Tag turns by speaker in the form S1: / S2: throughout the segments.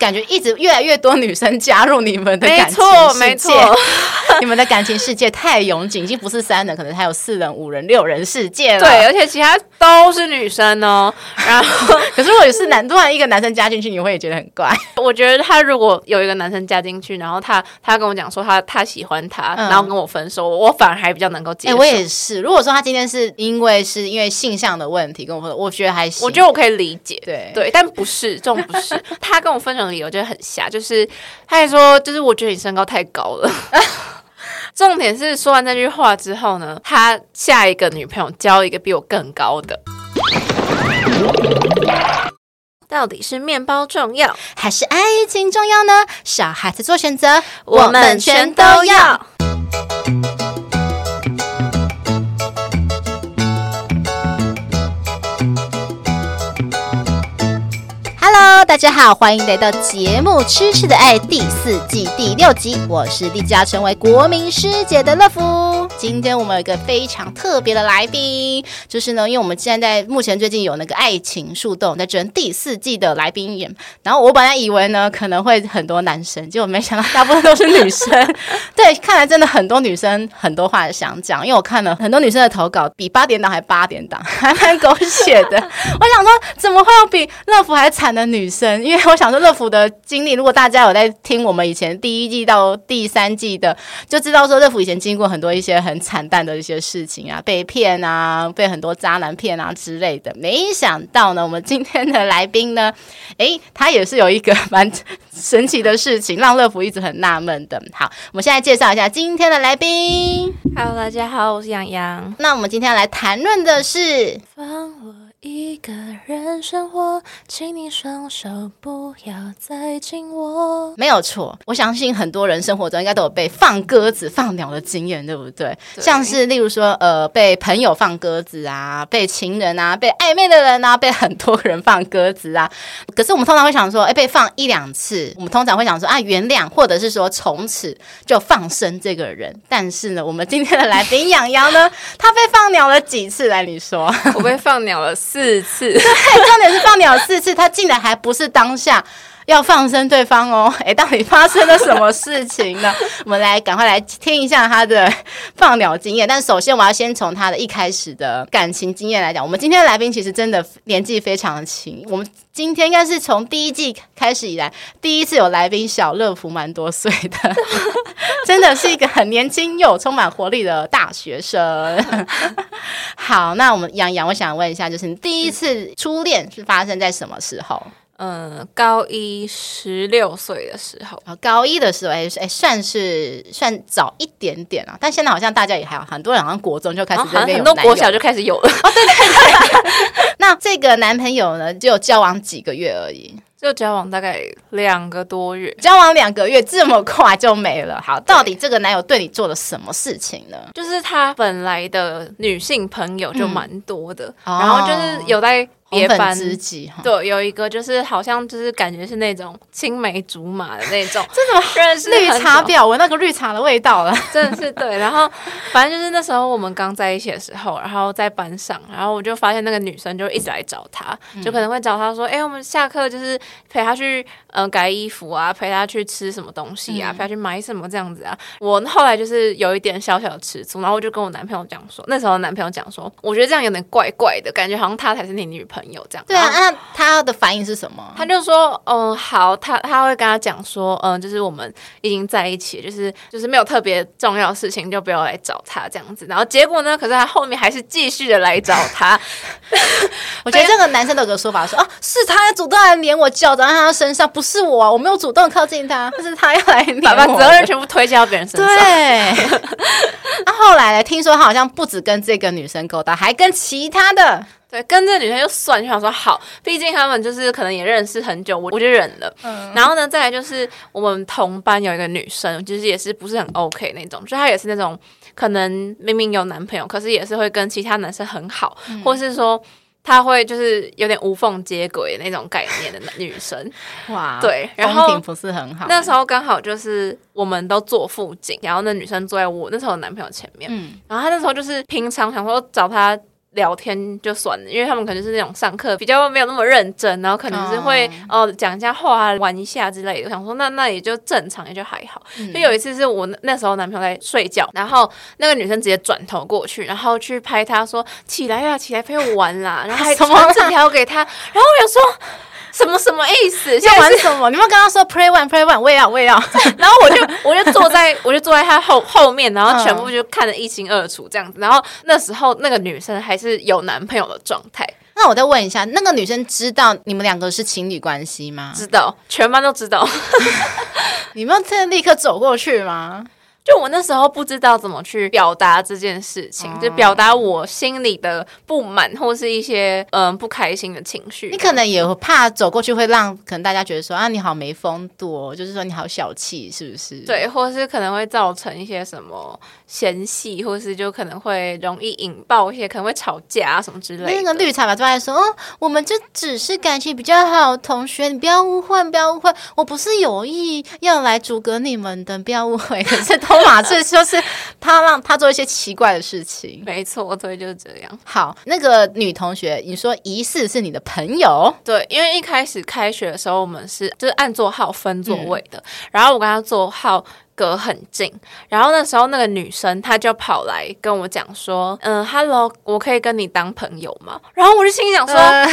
S1: 感觉一直越来越多女生加入你们的感情世界，
S2: 没错，没错，
S1: 你们的感情世界太拥挤，已经不是三人，可能还有四人、五人、六人世界了。
S2: 对，而且其他都是女生哦。然后，
S1: 可是如果是男，突然一个男生加进去，你会也觉得很怪。
S2: 我觉得他如果有一个男生加进去，然后他他跟我讲说他他喜欢他，嗯、然后跟我分手，我反而还比较能够接受。
S1: 我也是。如果说他今天是因为是因为性向的问题跟我分手，我觉得还行。
S2: 我觉得我可以理解。
S1: 对
S2: 对，但不是这种，不是他跟我分手。理由就很瞎，就是他还说，就是我觉得你身高太高了。重点是说完这句话之后呢，他下一个女朋友交一个比我更高的。到底是面包重要，
S1: 还是爱情重要呢？小孩子做选择，我们全都要。大家好，欢迎来到节目《吃吃的爱》第四季第六集。我是立志要成为国民师姐的乐福。今天我们有一个非常特别的来宾，就是呢，因为我们现在目前最近有那个《爱情树洞》在征第四季的来宾演，然后我本来以为呢可能会很多男生，结果没想到大部分都是女生。对，看来真的很多女生很多话想讲，因为我看了很多女生的投稿，比八点档还八点档，还蛮狗血的。我想说，怎么会有比乐福还惨的女生？因为我想说乐福的经历，如果大家有在听我们以前第一季到第三季的，就知道说乐福以前经过很多一些很惨淡的一些事情啊，被骗啊，被很多渣男骗啊之类的。没想到呢，我们今天的来宾呢，诶，他也是有一个蛮神奇的事情，让乐福一直很纳闷的。好，我们现在介绍一下今天的来宾。
S2: Hello，大家好，我是洋洋。
S1: 那我们今天要来谈论的是。
S2: 一个人生活，请你双手不要再紧握。
S1: 没有错，我相信很多人生活中应该都有被放鸽子、放鸟的经验，对不对？对，像是例如说，呃，被朋友放鸽子啊，被情人啊，被暧昧的人啊，被很多人放鸽子啊。可是我们通常会想说，哎，被放一两次，我们通常会想说啊，原谅，或者是说从此就放生这个人。但是呢，我们今天的来宾养羊呢，他被放鸟了几次？来，你说，
S2: 我被放鸟了。四次，对，
S1: 重点是放鸟四次，他竟然还不是当下。要放生对方哦，哎，到底发生了什么事情呢？我们来赶快来听一下他的放鸟经验。但首先，我要先从他的一开始的感情经验来讲。我们今天的来宾其实真的年纪非常的轻，我们今天应该是从第一季开始以来第一次有来宾小乐福蛮多岁的，真的是一个很年轻又充满活力的大学生。好，那我们洋洋，我想问一下，就是你第一次初恋是发生在什么时候？
S2: 嗯，高一十六岁的时候，
S1: 高一的时候，哎哎，算是算早一点点啊。但现在好像大家也还有很多人，好像国中就开始在恋爱，很多
S2: 国小就开始有了。
S1: 哦，对对对。那这个男朋友呢，就交往几个月而已。
S2: 就交往大概两个多月，
S1: 交往两个月这么快就没了。好，到底这个男友对你做了什么事情呢？
S2: 就是他本来的女性朋友就蛮多的，嗯、然后就是有在。别班知己，对，有一个就是好像就是感觉是那种青梅竹马的那种，
S1: 这种认识绿茶婊，闻那个绿茶的味道了，
S2: 真的是对。然后反正就是那时候我们刚在一起的时候，然后在班上，然后我就发现那个女生就一直来找他，就可能会找他说：“哎、我们下课就是陪他去嗯、呃、改衣服啊，陪他去吃什么东西啊，嗯、陪他去买什么这样子啊。”我后来就是有一点小小的吃醋，然后我就跟我男朋友讲说，那时候男朋友讲说，我觉得这样有点怪怪的，感觉好像他才是你女朋友。朋友这样
S1: 对啊，那他的反应是什么？
S2: 他就说，嗯，好，他他会跟他讲说，嗯，就是我们已经在一起，就是就是没有特别重要的事情，就不要来找他这样子。然后结果呢？可是他后面还是继续的来找他。
S1: 我觉得这个男生都有个说法说，哦啊，是他主动来黏我脚，长在他身上，不是我，我没有主动靠近他，但是他要来
S2: 把责任全部推卸到别人身上。
S1: 对。那后来呢？听说他好像不止跟这个女生勾搭，还跟其他的。
S2: 对，跟这个女生就算，就想说好，毕竟他们就是可能也认识很久，我我就忍了。嗯，然后呢，再来就是我们同班有一个女生，就是也是不是很 OK 那种，就她也是那种可能明明有男朋友，可是也是会跟其他男生很好，嗯、或是说她会就是有点无缝接轨那种概念的女生。哇，对，然后
S1: 不是很好。
S2: 那时候刚好就是我们都坐附近，然后那女生坐在我那时候的男朋友前面。嗯，然后她那时候就是平常想说找她。聊天就算了，因为他们可能是那种上课比较没有那么认真，然后可能是会哦讲一下话、玩一下之类的。我想说那那也就正常，也就还好。嗯、就有一次是我那时候男朋友在睡觉，然后那个女生直接转头过去，然后去拍他说起来呀，起来陪我玩啦，然后还 传纸条给他，然后我想说。什么什么意思？
S1: 要玩什么？你们刚刚说 play one play one，我也要我也要。
S2: 然后我就我就坐在 我就坐在他后后面，然后全部就看得一清二楚这样子。然后那时候那个女生还是有男朋友的状态。
S1: 那我再问一下，那个女生知道你们两个是情侣关系吗？
S2: 知道，全班都知道。
S1: 你们真的立刻走过去吗？
S2: 就我那时候不知道怎么去表达这件事情，嗯、就表达我心里的不满或是一些嗯、呃、不开心的情绪。
S1: 你可能也怕走过去会让可能大家觉得说啊，你好没风度哦，就是说你好小气，是不是？
S2: 对，或是可能会造成一些什么嫌隙，或是就可能会容易引爆一些可能会吵架啊什么之类的。
S1: 那个绿茶吧就在说，哦，我们就只是感情比较好，同学，你不要误会，不要误会，我不是有意要来阻隔你们的，不要误会。可是。托马这就是他让他做一些奇怪的事情，
S2: 没错，对，就是这样。
S1: 好，那个女同学，你说疑似是你的朋友？
S2: 对，因为一开始开学的时候，我们是就是按座号分座位的，嗯、然后我跟他座号隔很近，然后那时候那个女生她就跑来跟我讲说：“嗯，Hello，我可以跟你当朋友吗？”然后我就心里想说：“呃、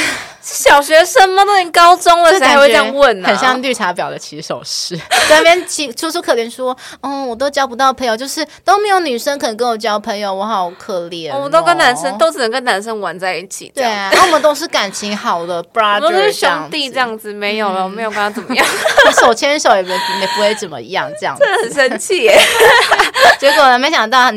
S2: 是小学生吗？都已经高中了，谁还会这样问呢、啊？”
S1: 很像绿茶婊的起手式，在那边起楚楚可怜说：“嗯，我都交不到朋友，就是都没有女生肯跟我交朋友，我好可怜、哦。我
S2: 们都跟男生都只能跟男生玩在一起，
S1: 对啊，然后我们都是感情好的 brother，
S2: 都是兄弟这样子，没有了，嗯、没有跟他怎么样，
S1: 手牵手也没也不会怎么样，这样子。”
S2: 生气！
S1: 结果？没想到。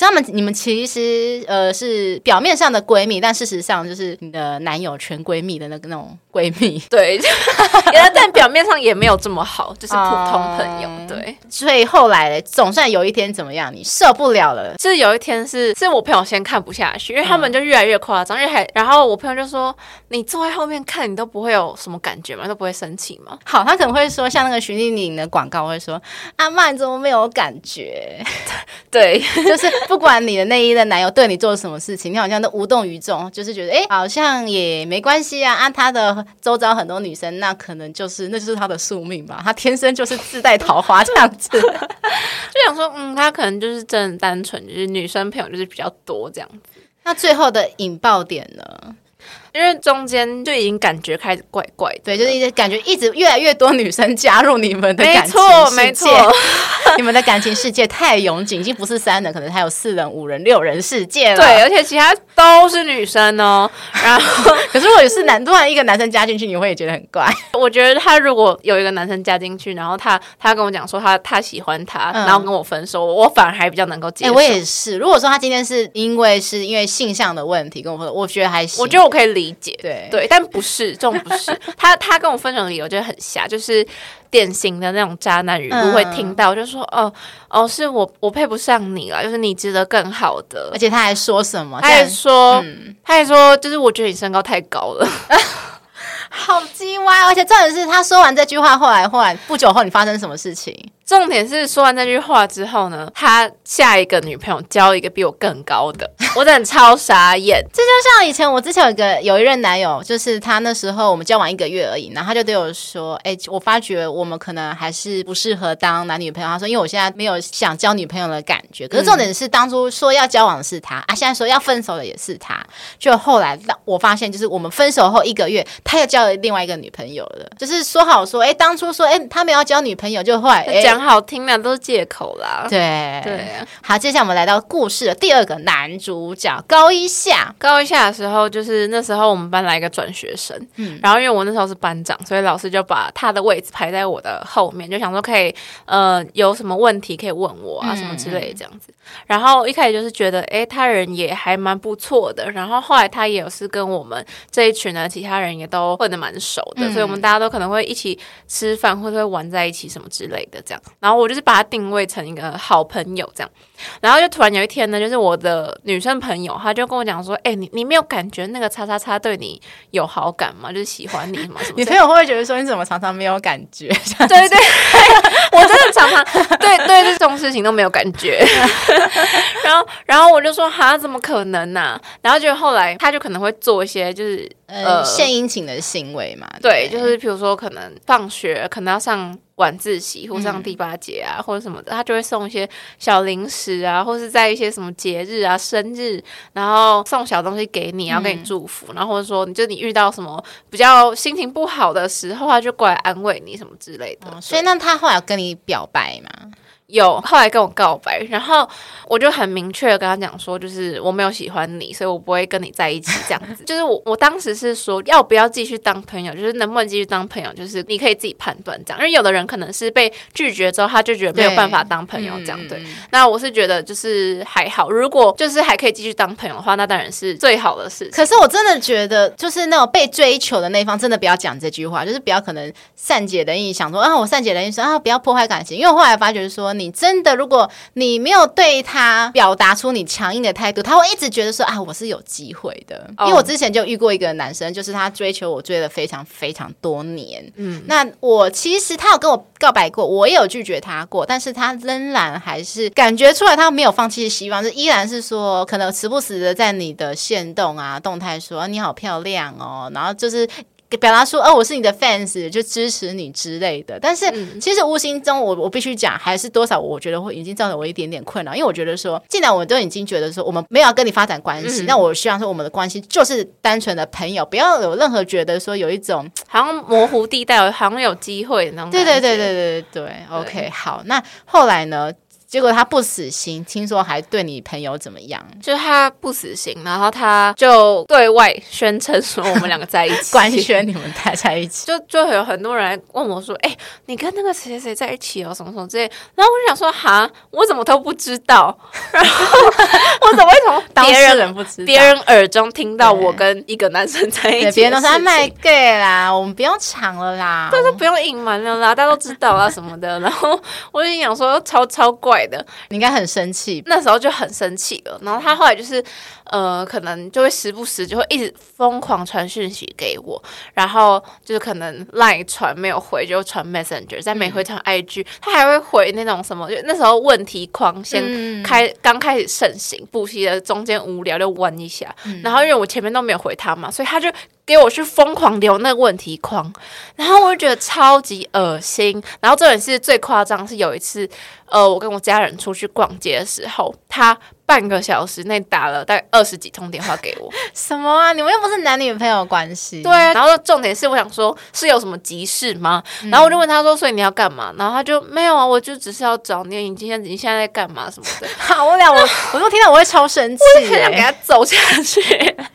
S1: 他们你们其实呃是表面上的闺蜜，但事实上就是你的男友全闺蜜的那个那种闺蜜。
S2: 对，但表面上也没有这么好，就是普通朋友。嗯、对，
S1: 所以后来总算有一天怎么样，你受不了了。
S2: 就是有一天是是我朋友先看不下去，因为他们就越来越夸张，因为还然后我朋友就说：“你坐在后面看，你都不会有什么感觉吗？都不会生气吗？”
S1: 好，他可能会说像那个徐丽玲的广告会说：“阿曼你怎么没有感觉？”
S2: 对，
S1: 就是。不管你的内衣的男友对你做了什么事情，你好像都无动于衷，就是觉得哎，好像也没关系啊。啊、他的周遭很多女生，那可能就是那就是他的宿命吧。他天生就是自带桃花这样子，
S2: 就想说，嗯，他可能就是真的单纯，就是女生朋友就是比较多这样子。
S1: 那最后的引爆点呢？
S2: 因为中间就已经感觉开始怪怪的，
S1: 对，就是一直感觉一直越来越多女生加入你们的感情世界，
S2: 没错，没错
S1: 你们的感情世界太拥挤，已经不是三人，可能还有四人、五人、六人世界了。
S2: 对，而且其他都是女生哦。然后，
S1: 可是如果是男，突然一个男生加进去，你会也觉得很怪。
S2: 我觉得他如果有一个男生加进去，然后他他跟我讲说他他喜欢他，嗯、然后跟我分手，我反而还比较能够接受。
S1: 哎，我也是。如果说他今天是因为是因为性向的问题跟我分手，我觉得还行，
S2: 我觉得我可以理解。
S1: 对
S2: 对，但不是这种，不是 他。他跟我分手的理由就很瞎，就是典型的那种渣男语录会听到，嗯、就说哦哦，是我我配不上你了，就是你值得更好的。
S1: 而且他还说什么？
S2: 他还说，嗯、他还说，就是我觉得你身高太高了，
S1: 好鸡歪。而且重点是他说完这句话，后来后来不久后，你发生什么事情？
S2: 重点是说完这句话之后呢，他下一个女朋友交一个比我更高的，我真的超傻眼。
S1: 这就像以前我之前有一个有一任男友，就是他那时候我们交往一个月而已，然后他就对我说：“哎，我发觉我们可能还是不适合当男女朋友。”他说：“因为我现在没有想交女朋友的感觉。”可是重点是当初说要交往的是他啊，现在说要分手的也是他。就后来我发现，就是我们分手后一个月，他又交了另外一个女朋友了。就是说好说，哎，当初说哎他没有要交女朋友，就后来哎。
S2: 很好听的都是借口啦。
S1: 对
S2: 对，
S1: 好，接下来我们来到故事的第二个男主角高一下。
S2: 高一下的时候，就是那时候我们班来一个转学生，嗯，然后因为我那时候是班长，所以老师就把他的位置排在我的后面，就想说可以呃有什么问题可以问我啊什么之类的这样子。嗯、然后一开始就是觉得哎他人也还蛮不错的，然后后来他也是跟我们这一群的其他人也都混得蛮熟的，嗯、所以我们大家都可能会一起吃饭或者会玩在一起什么之类的这样。然后我就是把他定位成一个好朋友这样。然后就突然有一天呢，就是我的女生朋友，她就跟我讲说：“哎、欸，你你没有感觉那个叉叉叉对你有好感吗？就是喜欢你什么什么？”
S1: 你朋友会不会觉得说：“你怎么常常没有感觉？”
S2: 对对对，我真的常常对对这种事情都没有感觉。然后然后我就说：“哈，怎么可能呢、啊？”然后就后来他就可能会做一些就是
S1: 呃献殷勤的行为嘛。
S2: 对，对就是比如说可能放学可能要上。晚自习或上第八节啊，嗯、或者什么的，他就会送一些小零食啊，或是在一些什么节日啊、生日，然后送小东西给你，然后给你祝福，嗯、然后或者说，你就你遇到什么比较心情不好的时候，他就过来安慰你什么之类的。
S1: 哦、所以，那他后来有跟你表白吗？
S2: 有后来跟我告白，然后我就很明确的跟他讲说，就是我没有喜欢你，所以我不会跟你在一起这样子。就是我我当时是说要不要继续当朋友，就是能不能继续当朋友，就是你可以自己判断这样。因为有的人可能是被拒绝之后，他就觉得没有办法当朋友这样。对，那我是觉得就是还好，如果就是还可以继续当朋友的话，那当然是最好的事。
S1: 可是我真的觉得，就是那种被追求的那一方，真的不要讲这句话，就是不要可能善解人意，想说啊，我善解人意说啊，不要破坏感情。因为我后来发觉说，你真的如果你没有对他表达出你强硬的态度，他会一直觉得说啊，我是有机会的。因为我之前就遇过一个男生，就是他追求我追了非常非常多年。嗯，那我其实他有跟我告白过，我也有拒绝他过，但是他仍然还是感觉出来他没有放弃的希望，是依然是说可能时不时的在你的线动啊动态说你好漂亮哦，然后就是。表达说哦，我是你的 fans，就支持你之类的。但是其实无形中我，我我必须讲，还是多少我觉得会已经造成我一点点困扰。因为我觉得说，既然我都已经觉得说我们没有要跟你发展关系，嗯、那我希望说我们的关系就是单纯的朋友，不要有任何觉得说有一种
S2: 好像模糊地带，好像有机会那种。
S1: 对对对对对对对，OK，好。那后来呢？结果他不死心，听说还对你朋友怎么样？
S2: 就是他不死心，然后他就对外宣称说我们两个在一起，
S1: 官宣你们待在一起。
S2: 就就有很多人来问我说：“哎、欸，你跟那个谁谁谁在一起哦？什么什么之类。”然后我就想说：“哈，我怎么都不知道？然后我怎么会从 别人人不知别人耳中听到我跟一个男生在一起？别
S1: 人都说卖 gay 啦，我们不用抢了啦，
S2: 但是不用隐瞒了啦，大家都知道啦什么的。然后我就想说超超怪。的，
S1: 你应该很生气，
S2: 那时候就很生气了。然后他后来就是，呃，可能就会时不时就会一直疯狂传讯息给我，然后就是可能 LINE 传没有回就传 Messenger，在没回传 IG，嗯，他还会回那种什么，就那时候问题框先开，刚、嗯、开始盛行，补习的中间无聊就问一下，嗯、然后因为我前面都没有回他嘛，所以他就。给我去疯狂留那个问题框，然后我就觉得超级恶心。然后这也是最夸张，是有一次，呃，我跟我家人出去逛街的时候，他半个小时内打了大概二十几通电话给我。
S1: 什么啊？你们又不是男女朋友关系？
S2: 对。然后重点是，我想说，是有什么急事吗？嗯、然后我就问他说：“所以你要干嘛？”然后他就没有啊，我就只是要找你。你今天你现在在干嘛？什么的？
S1: 好无聊。我我都听到我会超生气，
S2: 我很想给他走下去，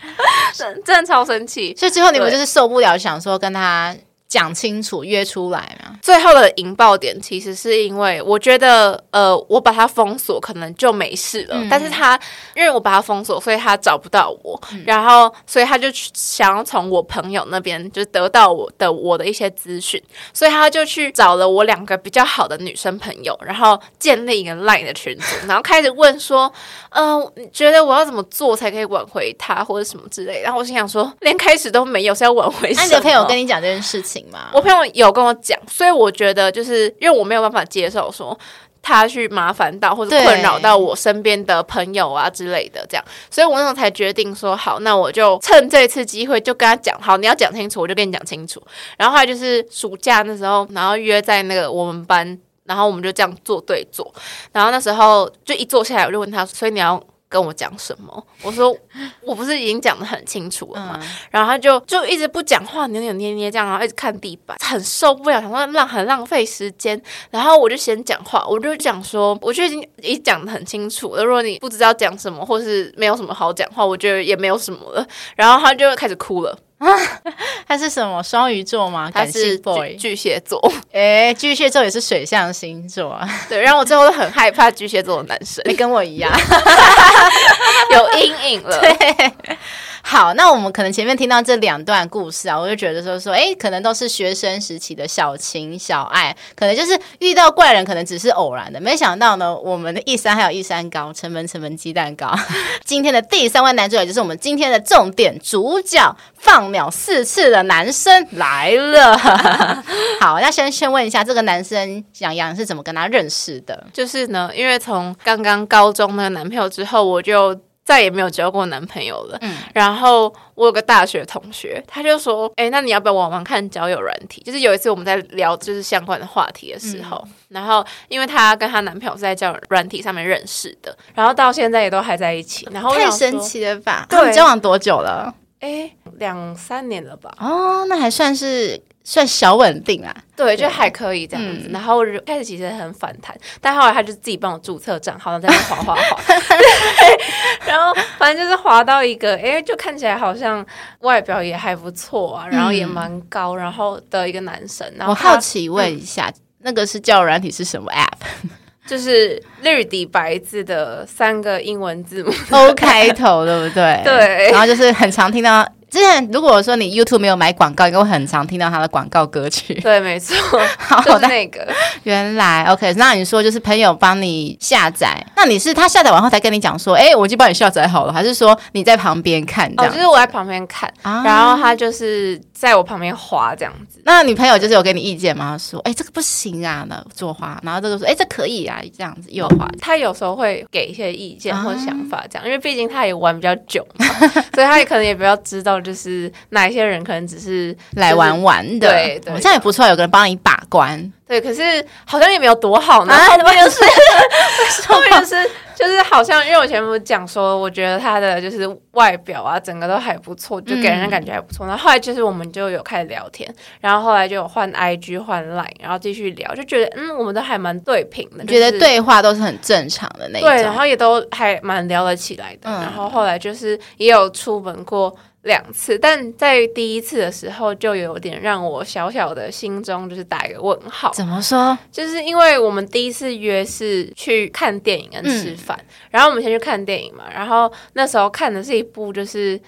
S2: 真的超生气。
S1: 所以最后你们就是受不了，想说跟他讲清楚，约出来嘛。
S2: 最后的引爆点其实是因为我觉得，呃，我把他封锁可能就没事了。嗯、但是他因为我把他封锁，所以他找不到我，嗯、然后所以他就想要从我朋友那边就得到我的我的一些资讯，所以他就去找了我两个比较好的女生朋友，然后建立一个 Line 的群组，然后开始问说，嗯、呃，你觉得我要怎么做才可以挽回他，或者什么之类的。然后我心想说，连开始都没有，是要挽回什么？那
S1: 你的朋友跟你讲这件事情
S2: 我朋友有跟我讲，所以我觉得就是因为我没有办法接受说他去麻烦到或者困扰到我身边的朋友啊之类的这样，所以我那时候才决定说好，那我就趁这次机会就跟他讲，好，你要讲清楚，我就跟你讲清楚。然后后来就是暑假那时候，然后约在那个我们班，然后我们就这样坐对坐，然后那时候就一坐下来，我就问他，所以你要。跟我讲什么？我说 我不是已经讲的很清楚了吗？嗯、然后他就就一直不讲话，扭扭捏捏这样，然后一直看地板，很受不了，想说浪很浪费时间。然后我就先讲话，我就讲说，我就已经已经讲的很清楚了。如果你不知道讲什么，或是没有什么好讲话，我觉得也没有什么了。然后他就开始哭了。啊，
S1: 他是什么双鱼座吗？
S2: 他是巨巨蟹座。
S1: 哎、欸，巨蟹座也是水象星座啊。
S2: 对，然后我最后都很害怕巨蟹座的男生，
S1: 你跟我一样，
S2: 有阴影了。
S1: 对，好，那我们可能前面听到这两段故事啊，我就觉得说说，哎，可能都是学生时期的小情小爱，可能就是遇到怪人，可能只是偶然的。没想到呢，我们的一山还有一山高，城门城门鸡蛋糕。今天的第三位男主角就是我们今天的重点主角，放鸟四次的男生来了。好，那先先问一下，这个男生杨洋是怎么跟他认识的？
S2: 就是呢，因为从刚刚高中那个男朋友之后，我就。再也没有交过男朋友了。嗯，然后我有个大学同学，他就说：“哎，那你要不要玩玩看交友软体？”就是有一次我们在聊就是相关的话题的时候，嗯、然后因为她跟她男朋友是在交友软体上面认识的，然后到现在也都还在一起。然后
S1: 太神奇了吧？对，交往多久了？
S2: 哎，两三年了吧？
S1: 哦，那还算是。算小稳定啊，
S2: 对，就还可以这样子。嗯、然后开始其实很反弹，但后来他就自己帮我注册账号，然后在那滑滑滑。然后反正就是滑到一个，哎，就看起来好像外表也还不错啊，然后也蛮高，然后的一个男生。然后
S1: 我好奇问一下，嗯、那个是交友软体是什么 App？
S2: 就是绿底白字的三个英文字母
S1: ，O 开头，对不对？
S2: 对。
S1: 然后就是很常听到。之前如果说你 YouTube 没有买广告，应该会很常听到他的广告歌曲。
S2: 对，没错，好就是那个。
S1: 原来 OK，那你说就是朋友帮你下载，那你是他下载完后才跟你讲说，哎、欸，我已经帮你下载好了，还是说你在旁边看？哦，
S2: 就是我在旁边看，啊、然后他就是在我旁边滑这样子。
S1: 那你朋友就是有给你意见吗？说，哎、欸，这个不行啊，那左滑，然后这个说，哎、欸，这可以啊，这样子右滑。
S2: 他有时候会给一些意见或想法，这样，啊、因为毕竟他也玩比较久嘛，所以他也可能也比较知道。就是哪一些人可能只是、就是、
S1: 来玩玩的，
S2: 对对，
S1: 这样也不错，有个人帮你把关。
S2: 对，可是好像也没有多好呢。后面就是，后面就是，就是好像因为我前面讲说，我觉得他的就是外表啊，整个都还不错，就给人的感觉还不错。然后后来就是我们就有开始聊天，然后后来就有换 IG 换 Line，然后继续聊，就觉得嗯，我们都还蛮对频的，
S1: 觉得对话都是很正常的那种。
S2: 对，然后也都还蛮聊得起来的。然后后来就是也有出门过。两次，但在第一次的时候就有点让我小小的心中就是打一个问号。
S1: 怎么说？
S2: 就是因为我们第一次约是去看电影跟吃饭，嗯、然后我们先去看电影嘛，然后那时候看的是一部就是。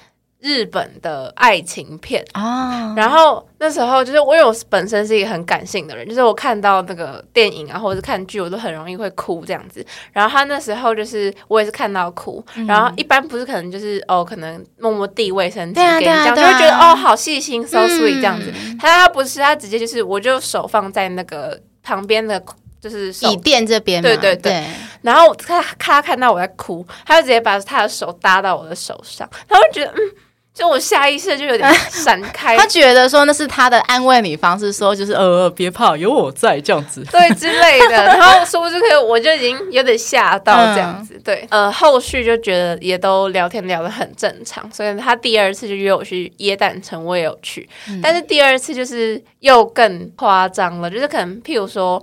S2: 日本的爱情片啊，oh. 然后那时候就是我有本身是一个很感性的人，就是我看到那个电影啊，或者是看剧，我都很容易会哭这样子。然后他那时候就是我也是看到哭，嗯、然后一般不是可能就是哦，可能默默递卫生纸给你这样，就会觉得哦好细心，so sweet 这样子。嗯、他他不是，他直接就是我就手放在那个旁边的，就是椅
S1: 垫这边，
S2: 对对对。对然后他他看到我在哭，他就直接把他的手搭到我的手上，他会觉得嗯。就我下意识就有点闪开，
S1: 他觉得说那是他的安慰你方式，说就是呃别怕，有我在这样子，
S2: 对之类的。然后说不知，我就已经有点吓到这样子。嗯、对，呃，后续就觉得也都聊天聊得很正常，所以他第二次就约我去耶诞城，我也有去。嗯、但是第二次就是又更夸张了，就是可能譬如说。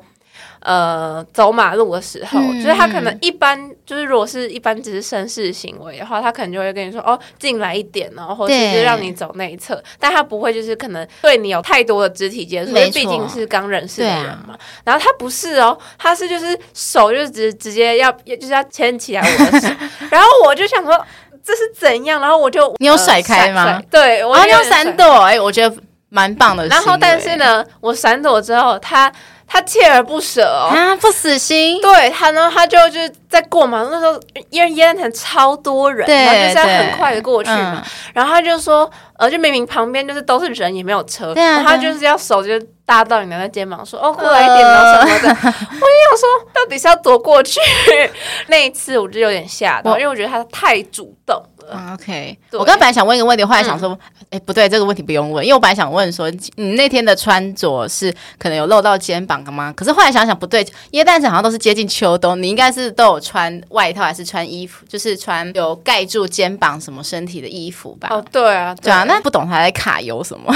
S2: 呃，走马路的时候，嗯、就是他可能一般，就是如果是一般只是绅士行为的话，他可能就会跟你说哦，进来一点然后，或者是让你走那一侧，但他不会就是可能对你有太多的肢体接触，因为，毕竟是刚认识的人嘛。啊、然后他不是哦，他是就是手就是直直接要就是要牵起来我的手，然后我就想说这是怎样，然后我就
S1: 你有甩开吗？
S2: 呃、对，我
S1: 要闪躲，哎，我觉得蛮棒的。
S2: 然后但是呢，我闪躲之后，他。他锲而不舍哦，
S1: 啊，不死心。
S2: 对他呢，他就就是在过马路那时候，因为耶诞城超多人，然后就是要很快的过去嘛。嗯、然后他就说，呃，就明明旁边就是都是人，也没有车，对啊、然后他就是要手就搭到你的肩膀，说，哦，过来一点，然后什么的。呃、我就想说，到底是要躲过去？那一次我就有点吓到，因为我觉得他太主动。
S1: 嗯，OK。我刚本来想问一个问题，后来想说，哎、嗯，不对，这个问题不用问，因为我本来想问说，你那天的穿着是可能有露到肩膀的吗？可是后来想想不对，耶诞城好像都是接近秋冬，你应该是都有穿外套还是穿衣服，就是穿有盖住肩膀什么身体的衣服吧？
S2: 哦，对啊，对，
S1: 对啊，那不懂他在卡油什么？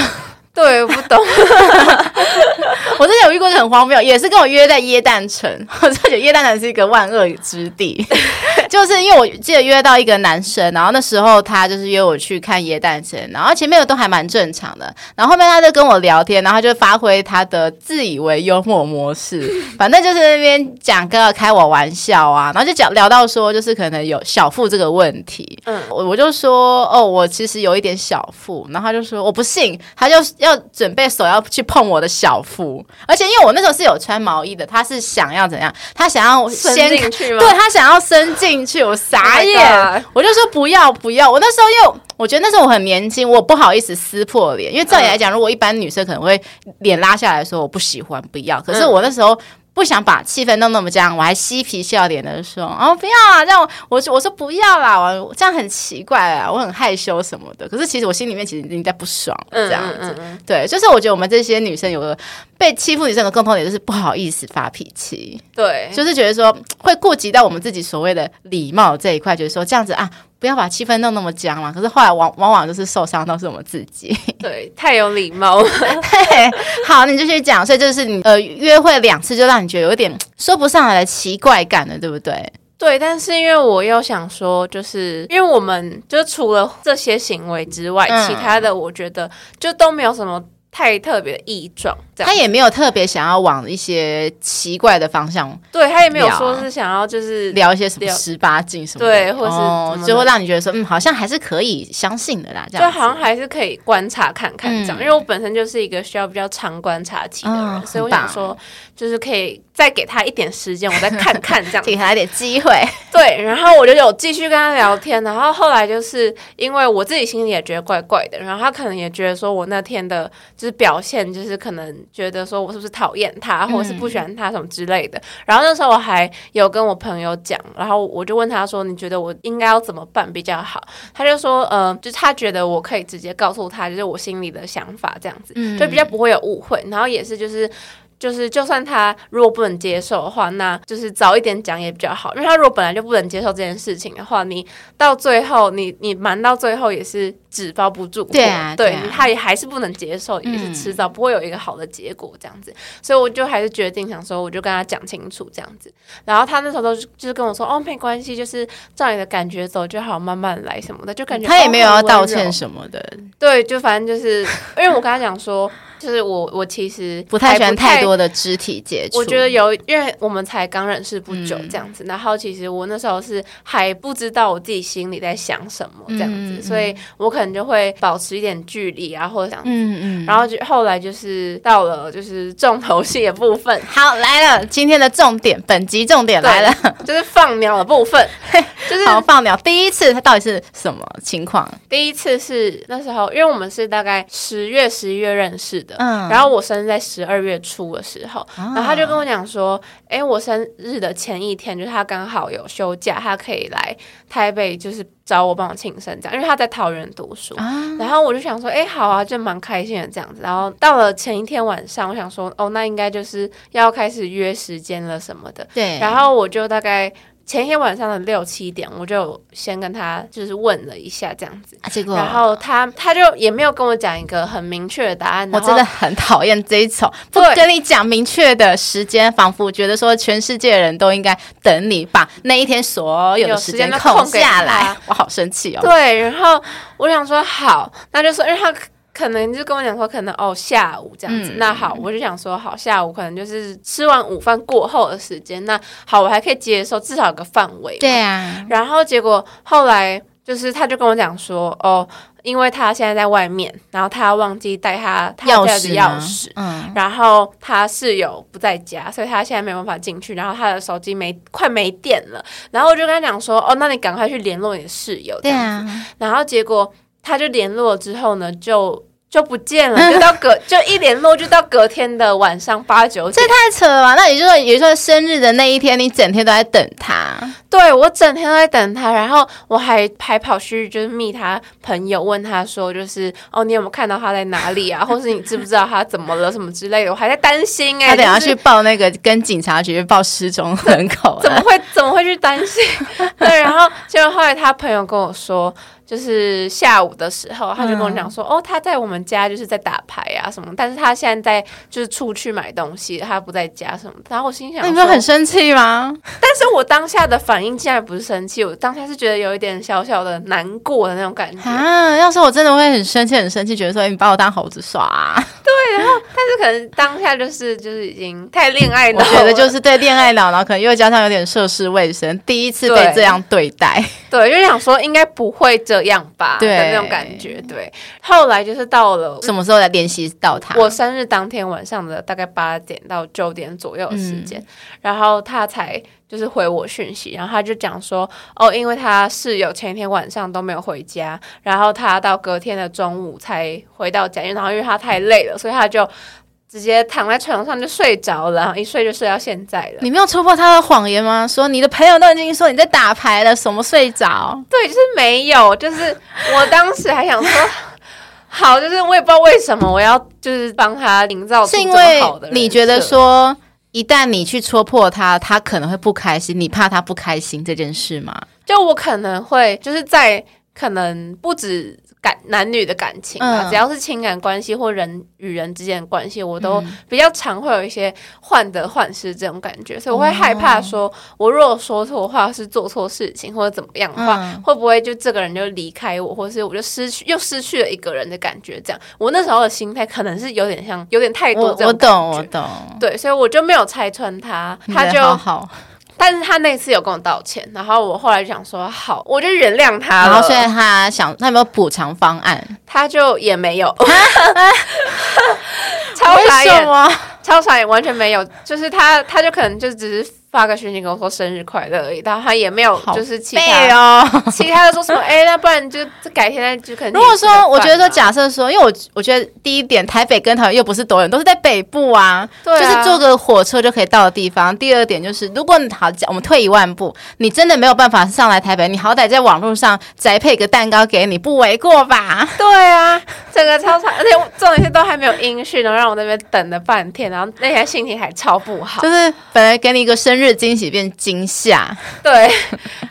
S2: 对，我不懂。
S1: 我之前有遇过一个很荒谬，也是跟我约在耶诞城。我就觉得耶诞城是一个万恶之地，就是因为我记得约到一个男生，然后那时候他就是约我去看耶诞城，然后前面的都还蛮正常的，然后后面他就跟我聊天，然后他就发挥他的自以为幽默模式，反正就是那边讲个开我玩笑啊，然后就讲聊到说就是可能有小腹这个问题，嗯，我我就说哦，我其实有一点小腹，然后他就说我不信，他就要准备手要去碰我的小腹。而且因为我那时候是有穿毛衣的，他是想要怎样？他想要先
S2: 伸进去吗？
S1: 对，他想要伸进去，我傻眼，oh、我就说不要不要。我那时候因为我觉得那时候我很年轻，我不好意思撕破脸，因为照理来讲，如果一般女生可能会脸拉下来说我不喜欢不要，可是我那时候。不想把气氛弄那么僵，我还嬉皮笑脸的说：“哦，不要啊！”让我我我说不要啦，我这样很奇怪啊，我很害羞什么的。可是其实我心里面其实已经在不爽，这样子。嗯嗯嗯、对，就是我觉得我们这些女生有个被欺负女生的共同点，就是不好意思发脾气。
S2: 对，
S1: 就是觉得说会顾及到我们自己所谓的礼貌这一块，就是说这样子啊。不要把气氛弄那么僵嘛。可是后来往往往就是受伤都是我们自己。
S2: 对，太有礼貌了。
S1: 对，好，你就去讲。所以就是你呃约会两次就让你觉得有点说不上来的奇怪感了，对不对？
S2: 对，但是因为我又想说，就是因为我们就除了这些行为之外，嗯、其他的我觉得就都没有什么。太特别的异状，
S1: 他也没有特别想要往一些奇怪的方向，
S2: 对，他也没有说是想要就是
S1: 聊一些什么十八禁什么的，
S2: 对，或是、哦、
S1: 就会让你觉得说，嗯，好像还是可以相信的啦，这样
S2: 就好像还是可以观察看看这样，嗯、因为我本身就是一个需要比较长观察期的人，哦、所以我想说，就是可以。再给他一点时间，我再看看这样，
S1: 给他一点机会。
S2: 对，然后我就有继续跟他聊天，然后后来就是因为我自己心里也觉得怪怪的，然后他可能也觉得说我那天的就是表现，就是可能觉得说我是不是讨厌他，或者是不喜欢他什么之类的。嗯、然后那时候我还有跟我朋友讲，然后我就问他说：“你觉得我应该要怎么办比较好？”他就说：“呃，就是他觉得我可以直接告诉他，就是我心里的想法这样子，嗯、就比较不会有误会。然后也是就是。”就是，就算他如果不能接受的话，那就是早一点讲也比较好。因为他如果本来就不能接受这件事情的话，你到最后，你你瞒到最后也是纸包不住火。
S1: 对啊，对，
S2: 他也还是不能接受，也是迟早不会有一个好的结果这样子。嗯、所以我就还是决定想说，我就跟他讲清楚这样子。然后他那时候都就是跟我说，哦，没关系，就是照你的感觉走就好，慢慢来什么的，就感觉
S1: 他也没有要道歉什么的。
S2: 对，就反正就是因为我跟他讲说。就是我，我其实
S1: 不太喜欢太多的肢体接触。
S2: 我觉得有，因为我们才刚认识不久这样子，嗯、然后其实我那时候是还不知道我自己心里在想什么这样子，嗯、所以我可能就会保持一点距离啊，或者这样子。嗯嗯。然后就后来就是到了就是重头戏的部分，
S1: 好来了，今天的重点，本集重点来了，
S2: 就是放鸟的部分。就是
S1: 好放鸟，第一次它到底是什么情况？
S2: 第一次是那时候，因为我们是大概十月、十一月认识的，嗯，然后我生日在十二月初的时候，啊、然后他就跟我讲说，哎，我生日的前一天，就是他刚好有休假，他可以来台北，就是找我帮我庆生这样，因为他在桃园读书，啊、然后我就想说，哎，好啊，就蛮开心的这样子。然后到了前一天晚上，我想说，哦，那应该就是要开始约时间了什么的，对，然后我就大概。前一天晚上的六七点，我就先跟他就是问了一下这样子，啊、结果然后他他就也没有跟我讲一个很明确的答案。
S1: 我真的很讨厌这一种不跟你讲明确的时间，仿佛觉得说全世界的人都应该等你把那一天所有的时间空下来，我好生气哦。
S2: 对，然后我想说好，那就说因为他。可能就跟我讲说，可能哦下午这样子，嗯、那好，我就想说好下午可能就是吃完午饭过后的时间，那好，我还可以接受，至少有个范围。
S1: 对啊，
S2: 然后结果后来就是他就跟我讲说，哦，因为他现在在外面，然后他忘记带他他家的钥匙，嗯，然后他室友不在家，所以他现在没办法进去，然后他的手机没快没电了，然后我就跟他讲说，哦，那你赶快去联络你的室友，对啊，然后结果。他就联络之后呢，就就不见了，就到隔就一联络就到隔天的晚上八九点，
S1: 这太扯了吧？那也就是说，也就是说生日的那一天，你整天都在等他。
S2: 对，我整天都在等他，然后我还还跑去就是密他朋友，问他说，就是哦，你有没有看到他在哪里啊？或是你知不知道他怎么了什么之类的？我还在担心哎、欸，
S1: 他等下去报那个跟警察局报失踪人口，
S2: 怎么会怎么会去担心？对，然后结果后来他朋友跟我说。就是下午的时候，他就跟我讲说，嗯、哦，他在我们家就是在打牌啊什么，但是他现在在就是出去买东西，他不在家什么。然后我心想，
S1: 你说很生气吗？
S2: 但是我当下的反应竟然不是生气，我当下是觉得有一点小小的难过的那种感觉
S1: 啊。要是我真的会很生气，很生气，觉得说你把我当猴子耍、啊。
S2: 对，然后但是可能当下就是就是已经太恋爱脑，
S1: 我觉得就是对恋爱脑，然后可能又加上有点涉世未深，第一次被这样对待，
S2: 对，对就想说应该不会这样吧，对的那种感觉。对，后来就是到了
S1: 什么时候来联系到他？
S2: 我生日当天晚上的大概八点到九点左右的时间，嗯、然后他才就是回我讯息，然后他就讲说哦，因为他室友前一天晚上都没有回家，然后他到隔天的中午才回到家，因为然后因为他太累了，所以他就。直接躺在床上就睡着了，然后一睡就睡到现在了。
S1: 你没有戳破他的谎言吗？说你的朋友都已经说你在打牌了，什么睡着？
S2: 对，就是没有。就是我当时还想说，好，就是我也不知道为什么我要就是帮他营造出这么好的。
S1: 是因为你觉得说，一旦你去戳破他，他可能会不开心，你怕他不开心这件事吗？
S2: 就我可能会就是在可能不止。感男女的感情啊，嗯、只要是情感关系或人与人之间的关系，我都比较常会有一些患得患失这种感觉，所以我会害怕说，我如果说错话，是做错事情或者怎么样的话，嗯、会不会就这个人就离开我，或是我就失去又失去了一个人的感觉？这样，我那时候的心态可能是有点像，有点太多这种感觉。我懂，我懂。对，所以我就没有拆穿他，他就
S1: 好好。
S2: 但是他那次有跟我道歉，然后我后来就想说好，我就原谅他了。
S1: 然后现在他想，他有没有补偿方案？
S2: 他就也没有，超傻眼，超傻眼，完全没有。就是他，他就可能就只是。发个讯息跟我说生日快乐而已，但他也没有就是其他
S1: 哦，
S2: 其他的说什么？哎，那不然就改天再就可能。
S1: 如果说我觉得说假设说，因为我我觉得第一点，台北跟桃园又不是多远，都是在北部啊，就是坐个火车就可以到的地方。第二点就是，如果你好讲，我们退一万步，你真的没有办法上来台北，你好歹在网络上宅配个蛋糕给你，不为过吧？
S2: 对啊，整个超长，而且重点是都还没有音讯，然后让我那边等了半天，然后那天心情还超不好，
S1: 就是本来给你一个生日。是惊喜变惊吓，
S2: 对，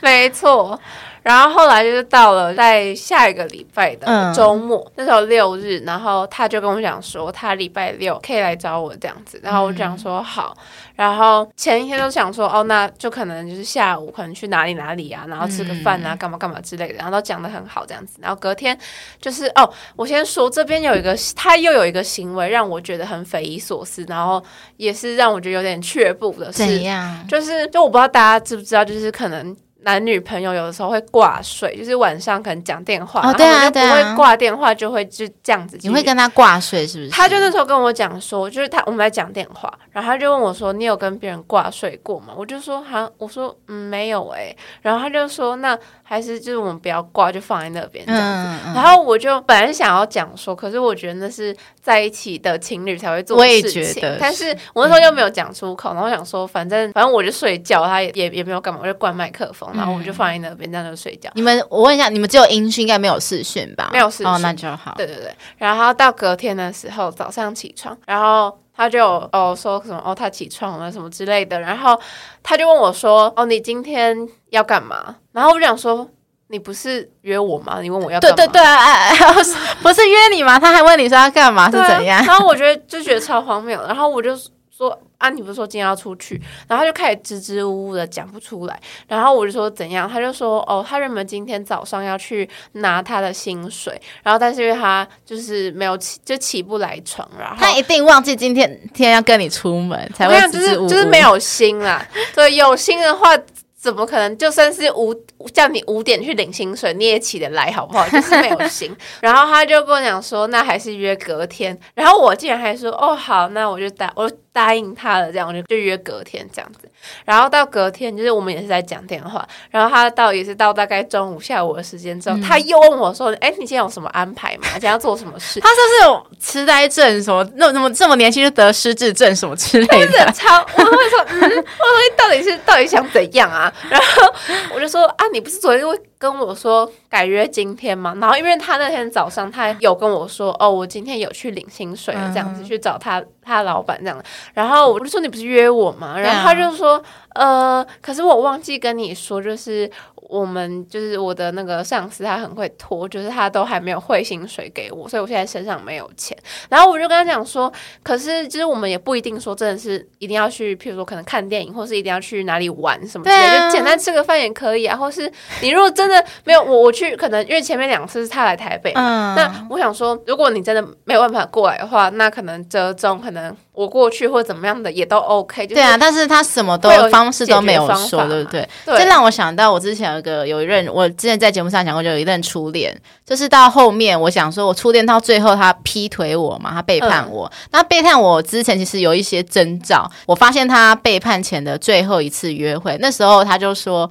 S2: 没错。然后后来就是到了在下一个礼拜的周末，嗯、那时候六日，然后他就跟我讲说，他礼拜六可以来找我这样子。然后我讲说好。然后前一天都想说，哦，那就可能就是下午可能去哪里哪里啊，然后吃个饭啊，干嘛干嘛之类的。然后都讲得很好这样子。然后隔天就是哦，我先说这边有一个，他又有一个行为让我觉得很匪夷所思，然后也是让我觉得有点却步的是，怎样？就是就我不知道大家知不知道，就是可能。男女朋友有的时候会挂睡，就是晚上可能讲电话，哦、对啊，然后就不会挂电话，就会就这样子。
S1: 你会跟他挂睡是不是？
S2: 他就那时候跟我讲说，就是他我们在讲电话，然后他就问我说：“你有跟别人挂睡过吗？”我就说：“哈，我说嗯没有哎、欸。”然后他就说：“那还是就是我们不要挂，就放在那边这样子。嗯嗯”然后我就本来想要讲说，可是我觉得那是在一起的情侣才会做的事情，但是我那时候又没有讲出口，然后我想说，反正反正我就睡觉，他也也也没有干嘛，我就关麦克风。然后我们就放在那边，这样就睡觉。
S1: 你们，我问一下，你们只有音讯，应该没有视讯吧？
S2: 没有视讯，
S1: 哦，那就好。
S2: 对对对。然后到隔天的时候，早上起床，然后他就哦说什么哦，他起床了什么之类的。然后他就问我说：“哦，你今天要干嘛？”然后我就想说：“你不是约我吗？你问我要干嘛？”
S1: 对对对啊，不是约你吗？他还问你说要干嘛是怎样？
S2: 然后我觉得就觉得超荒谬。然后我就说。啊，你不是说今天要出去，然后他就开始支支吾吾的讲不出来，然后我就说怎样，他就说哦，他原本今天早上要去拿他的薪水，然后但是因为他就是没有起，就起不来床，然后
S1: 他一定忘记今天天要跟你出门才会支支吾吾，
S2: 就是就是没有心啦。对，有心的话。怎么可能？就算是五叫你五点去领薪水，你也起得来，好不好？就是没有心。然后他就跟我讲说，那还是约隔天。然后我竟然还说，哦，好，那我就打，我就答应他了。这样我就就约隔天这样子。然后到隔天，就是我们也是在讲电话。然后他到也是到大概中午下午的时间之后，嗯、他又问我说，哎，你今天有什么安排吗？今 天要做什么事？
S1: 他是不是有痴呆症什么？那怎么这么年轻就得失智症什么之类的？
S2: 是超，我会说，嗯，我说你到底是到底想怎样啊？然后我就说啊，你不是昨天会跟我说改约今天嘛？然后因为他那天早上他有跟我说，哦，我今天有去领薪水这样子、嗯、去找他他老板这样。然后我就说你不是约我吗？然后他就说。呃，可是我忘记跟你说，就是。我们就是我的那个上司，他很会拖，就是他都还没有汇薪水给我，所以我现在身上没有钱。然后我就跟他讲说，可是其实我们也不一定说真的是一定要去，譬如说可能看电影，或是一定要去哪里玩什么之类的，啊、就简单吃个饭也可以啊。或是你如果真的没有我，我去可能因为前面两次是他来台北，嗯、那我想说，如果你真的没有办法过来的话，那可能折中可能。我过去或怎么样的也都 OK，
S1: 对啊，但是他什么都方式都没有说，对不对？对，这让我想到我之前有一个有一任，我之前在节目上讲过，就有一任初恋，就是到后面我想说，我初恋到最后他劈腿我嘛，他背叛我。嗯、那背叛我之前其实有一些征兆，我发现他背叛前的最后一次约会，那时候他就说。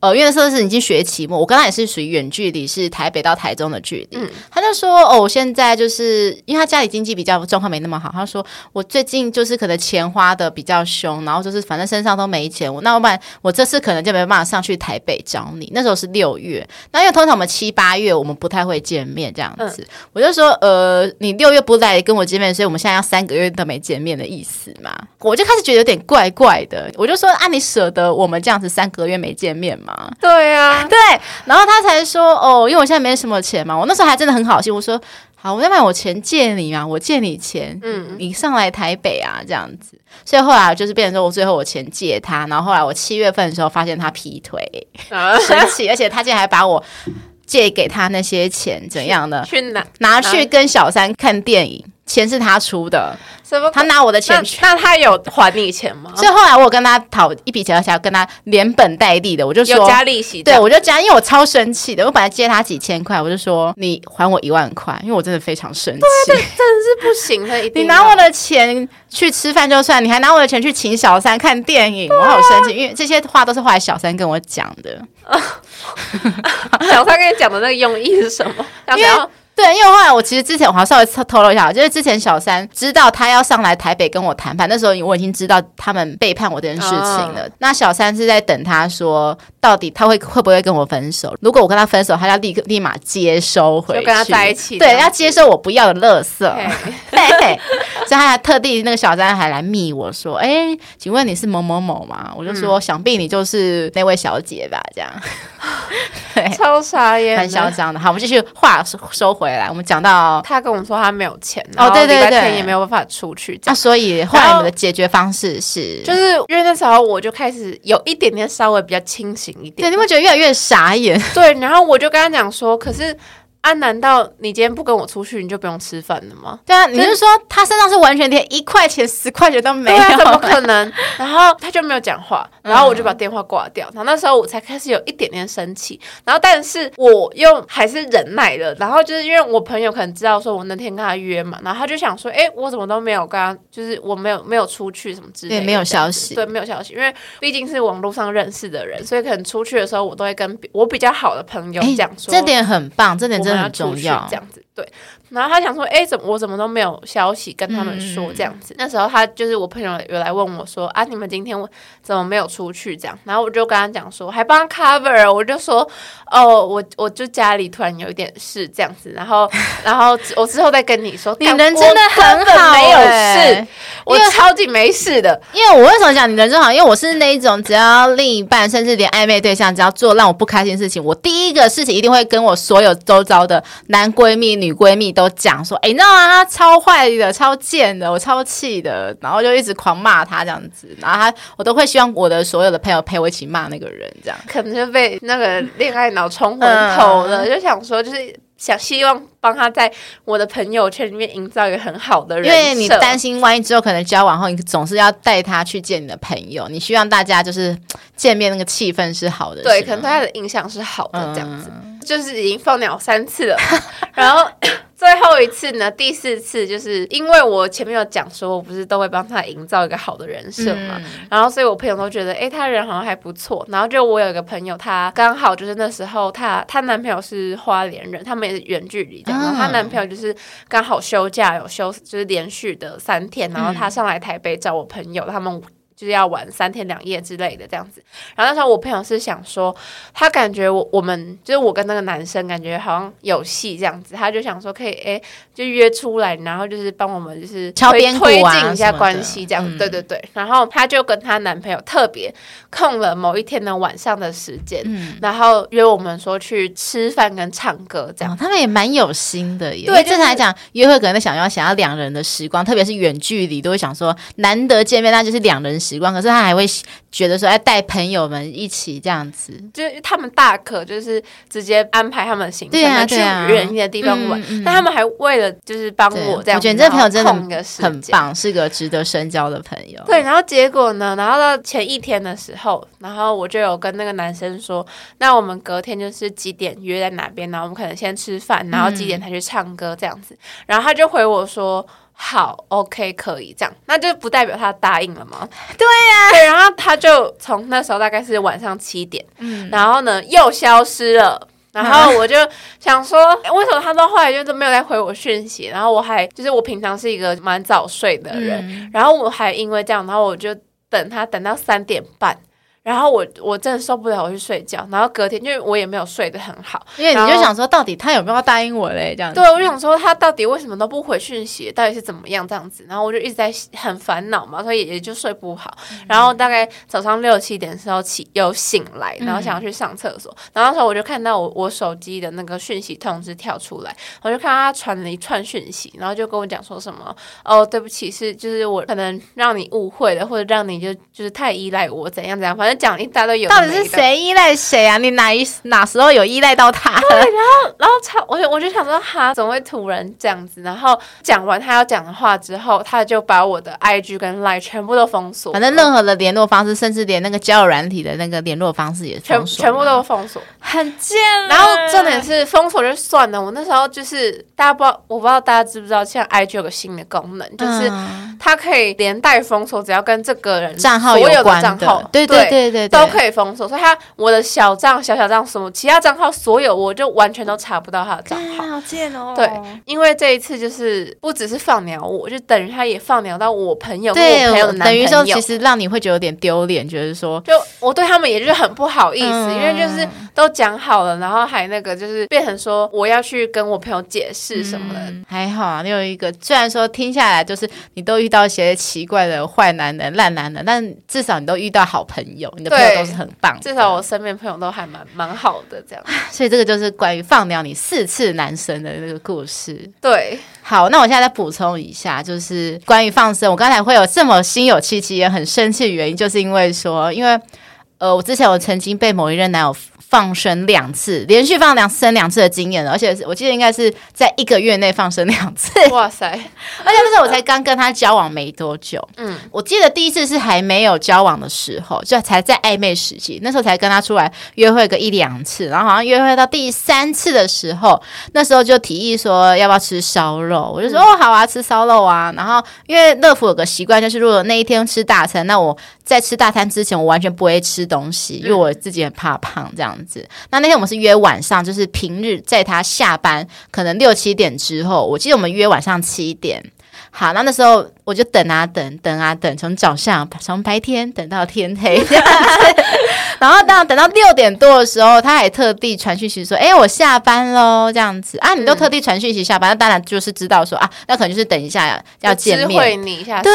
S1: 呃，因为那时候是已经学期末，我跟他也是属于远距离，是台北到台中的距离。嗯、他就说：“哦，我现在就是因为他家里经济比较状况没那么好，他说我最近就是可能钱花的比较凶，然后就是反正身上都没钱。我那我不然我这次可能就没办法上去台北找你。那时候是六月，那因为通常我们七八月我们不太会见面这样子。嗯、我就说：呃，你六月不来跟我见面，所以我们现在要三个月都没见面的意思嘛？我就开始觉得有点怪怪的。我就说：啊，你舍得我们这样子三个月没见面吗？”
S2: 对呀、啊，
S1: 对，然后他才说哦，因为我现在没什么钱嘛，我那时候还真的很好心，我说好，我要不然我钱借你嘛，我借你钱，嗯，你上来台北啊，这样子，所以后来就是变成说我最后我钱借他，然后后来我七月份的时候发现他劈腿，啊、生气，而且他竟然还把我借给他那些钱怎样的
S2: 去拿
S1: 拿去跟小三看电影，钱是他出的。他拿我的钱去，
S2: 那他有还你钱吗？
S1: 所以后来我有跟他讨一笔钱，而且要跟他连本带利的，我就说
S2: 有加利息。
S1: 对，我就加，因为我超生气的。我本来借他几千块，我就说你还我一万块，因为我真的非常生气。
S2: 对，真的是不行的，一定。
S1: 你拿我的钱去吃饭就算，你还拿我的钱去请小三看电影，我好生气。因为这些话都是后来小三跟我讲的。
S2: 小三跟你讲的那个用意是什么？因为。
S1: 对，因为后来我其实之前我还稍微透露一下，就是之前小三知道他要上来台北跟我谈判，那时候我已经知道他们背叛我这件事情了。哦、那小三是在等他说，到底他会会不会跟我分手？如果我跟他分手，他要立刻立马接收回去，
S2: 就跟他在一起。
S1: 对，要接受我不要的垃圾。对，所以他还特地那个小三还来密我说：“哎，请问你是某某某吗？”我就说：“嗯、想必你就是那位小姐吧？”这样。对，
S2: 超傻眼，
S1: 很嚣张的。好，我们继续话收收回来。我们讲到
S2: 他跟我们说他没有钱，哦，对对对，也没有办法出去。
S1: 那所以后来我们的解决方式是，
S2: 就是因为那时候我就开始有一点点稍微比较清醒一点。
S1: 对，你会觉得越来越傻眼。
S2: 对，然后我就跟他讲说，可是。啊？难道你今天不跟我出去，你就不用吃饭了吗？
S1: 对啊，你是说他身上是完全连一块钱、十块钱都没有？
S2: 怎么 可能？然后他就没有讲话，然后我就把电话挂掉。然后那时候我才开始有一点点生气，然后但是我又还是忍耐了。然后就是因为我朋友可能知道说我那天跟他约嘛，然后他就想说，哎，我怎么都没有跟他，就是我没有没有出去什么之类的，
S1: 对，没有消息，
S2: 对，没有消息。因为毕竟是网络上认识的人，所以可能出去的时候，我都会跟我比较好的朋友讲说，
S1: 这点很棒，这点真的很重要。
S2: 这样子，对。然后他想说，哎，怎么我怎么都没有消息跟他们说这样子？嗯、那时候他就是我朋友有来问我说，啊，你们今天怎么没有出去？这样，然后我就跟他讲说，还帮他 cover，我就说，哦，我我就家里突然有一点事这样子，然后 然后我之后再跟你说。你人真的很好，没有事，我超级没事的。
S1: 因为我为什么讲你人真好？因为我是那一种，只要另一半甚至连暧昧对象，只要做让我不开心的事情，我第一个事情一定会跟我所有周遭的男闺蜜、女闺蜜。都讲说，哎、欸，那他超坏的，超贱的，我超气的，然后就一直狂骂他这样子，然后他我都会希望我的所有的朋友陪我一起骂那个人，这样
S2: 可能就被那个恋爱脑冲昏头了，嗯、就想说就是。想希望帮他在我的朋友圈里面营造一个很好的人，因
S1: 为你担心万一之后可能交往后，你总是要带他去见你的朋友，你希望大家就是见面那个气氛是好的，
S2: 对，可能对他的印象是好的，这样子，嗯、就是已经放鸟三次了，然后。最后一次呢，第四次就是因为我前面有讲说，我不是都会帮他营造一个好的人设嘛，嗯、然后所以我朋友都觉得，哎，他人好像还不错。然后就我有一个朋友，她刚好就是那时候她她男朋友是花莲人，他们也是远距离这样，然后她男朋友就是刚好休假有休，就是连续的三天，然后他上来台北找我朋友，他们。就是要玩三天两夜之类的这样子。然后那时候我朋友是想说，他感觉我我们就是我跟那个男生感觉好像有戏这样子，他就想说可以哎、欸，就约出来，然后就是帮我们就是推敲边推进一下关系这样子。对对对。然后他就跟他男朋友特别空了某一天的晚上的时间，嗯、然后约我们说去吃饭跟唱歌这样、哦。他们也蛮有心的耶。对，正常来讲，约会可能想要想要两人的时光，特别是远距离，都会想说难得见面，那就是两人时光。可是他还会觉得说，哎带朋友们一起这样子，就是他们大可就是直接安排他们的行程，去远一点的地方玩。但他们还为了就是帮我这样，我觉得这朋友真的很棒，是个值得深交的朋友。对，然后结果呢，然后到前一天的时候，然后我就有跟那个男生说，那我们隔天就是几点约在哪边呢？然后我们可能先吃饭，然后几点才去唱歌这样子。然后他就回我说。好，OK，可以这样，那就不代表他答应了吗？对呀、啊，对，然后他就从那时候大概是晚上七点，嗯，然后呢又消失了，然后我就想说，嗯、为什么他到后来就都没有再回我讯息？然后我还就是我平常是一个蛮早睡的人，嗯、然后我还因为这样，然后我就等他等到三点半。然后我我真的受不了，我去睡觉。然后隔天，因为我也没有睡得很好，因为你就想说，到底他有没有答应我嘞？这样子。对，我就想说，他到底为什么都不回讯息？到底是怎么样这样子？然后我就一直在很烦恼嘛，所以也就睡不好。嗯、然后大概早上六七点的时候起又醒来，然后想要去上厕所。嗯、然后那时候我就看到我我手机的那个讯息通知跳出来，我就看到他传了一串讯息，然后就跟我讲说什么哦，对不起，是就是我可能让你误会了，或者让你就就是太依赖我怎样怎样，反正。讲一大堆有，到底是谁依赖谁啊？你哪一哪时候有依赖到他？对，然后然后超，我就我就想说，哈，怎么会突然这样子？然后讲完他要讲的话之后，他就把我的 IG 跟 Line 全部都封锁，反正任何的联络方式，甚至连那个交友软体的那个联络方式也全全部都封锁，很贱。然后重点是封锁就算了，我那时候就是大家不知道，我不知道大家知不知道，现在 IG 有个新的功能，就是它可以连带封锁，只要跟这个人账号有关的账号，对对对。对对对，都可以封锁，所以他我的小账、小小账什么其他账号，所有我就完全都查不到他的账号。好贱哦！对，因为这一次就是不只是放鸟我，就等于他也放鸟到我朋友，对我朋友的男朋友，等于说其实让你会觉得有点丢脸，觉得说就我对他们也就是很不好意思，嗯、因为就是都讲好了，然后还那个就是变成说我要去跟我朋友解释什么的。嗯、还好啊，你有一个虽然说听下来就是你都遇到一些奇怪的坏男人、烂男人，但至少你都遇到好朋友。你的朋友都是很棒，至少我身边朋友都还蛮蛮好的，这样。所以这个就是关于放掉你四次男生的那个故事。对，好，那我现在再补充一下，就是关于放生，我刚才会有这么心有戚戚也很生气的原因，就是因为说，因为呃，我之前我曾经被某一任男友。放生两次，连续放两生两次的经验了，而且我记得应该是在一个月内放生两次。哇塞！而且那时候我才刚跟他交往没多久。嗯，我记得第一次是还没有交往的时候，就才在暧昧时期，那时候才跟他出来约会个一两次，然后好像约会到第三次的时候，那时候就提议说要不要吃烧肉，我就说、嗯、哦好啊，吃烧肉啊。然后因为乐福有个习惯，就是如果那一天吃大餐，那我在吃大餐之前，我完全不会吃东西，因为我自己很怕胖这样。样子，那那天我们是约晚上，就是平日在他下班可能六七点之后，我记得我们约晚上七点。好，那那时候我就等啊等，等啊等，从早上从白天等到天黑 然后到等到六点多的时候，他还特地传讯息说：“哎，我下班喽。”这样子啊，你都特地传讯息下班，那当然就是知道说啊，那可能就是等一下要见面，你一下对，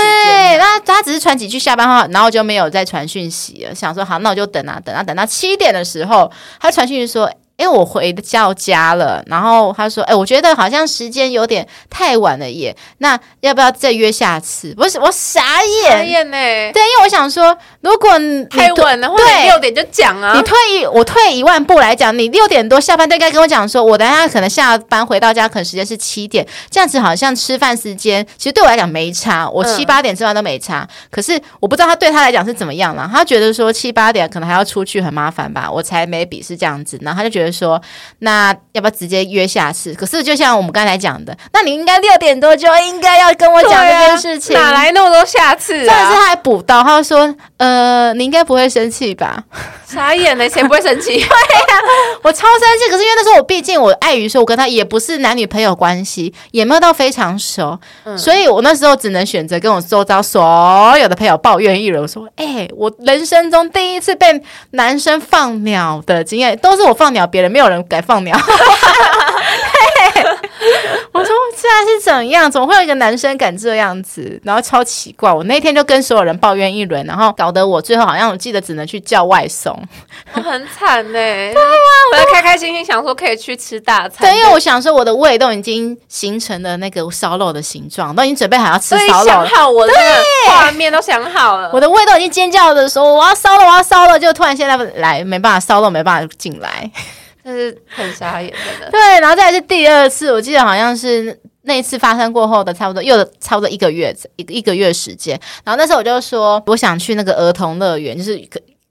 S2: 那他只是传几句下班话，然后就没有再传讯息了。想说好，那我就等啊等啊，等到七点的时候，他传讯息说。因为我回到家了，然后他说：“哎，我觉得好像时间有点太晚了耶，那要不要再约下次？”不是，我傻眼，傻眼呢。对，因为我想说，如果你太晚了，对，六点就讲啊。你退一，我退一万步来讲，你六点多下班，都应该跟我讲说，我等下可能下班回到家，可能时间是七点，这样子好像吃饭时间，其实对我来讲没差，我七八点吃饭都没差。嗯、可是我不知道他对他来讲是怎么样了，他觉得说七八点可能还要出去很麻烦吧，我才没比是这样子，然后他就觉得。说那要不要直接约下次？可是就像我们刚才讲的，那你应该六点多就应该要跟我讲这件事情，哪来那么多下次啊？但是他还补刀，他说：“呃，你应该不会生气吧？”傻眼了，谁不会生气？对呀、
S1: 啊，我超生气。可是因为那时候我毕竟我碍于说，我跟他也不是男女朋友关系，也没有到非常熟，嗯、所以我那时候只能选择跟我周遭所有的朋友抱怨一轮，我说：“哎、欸，我人生中第一次被男生放鸟的经验，都是我放鸟，别人没有人敢放鸟。”我说这是怎样？怎么会有一个男生敢这样子？然后超奇怪。我那天就跟所有人抱怨一轮，然后搞得我最后好像我记得只能去叫外送，
S2: 我很惨呢、欸。
S1: 对呀、啊，
S2: 我在开开心心想说可以去吃大餐。
S1: 对，因为我想说我的胃都已经形成了那个烧肉的形状，都已经准备好要吃烧肉了。
S2: 想好我的画面都想好了，
S1: 我的胃都已经尖叫的说我要烧了，我要烧了，就突然现在来没办法烧肉，没办法进来。
S2: 但是很傻眼，真的。
S1: 对，然后再来是第二次，我记得好像是那一次发生过后的差不多又差不多一个月，一一个月时间。然后那时候我就说，我想去那个儿童乐园，就是。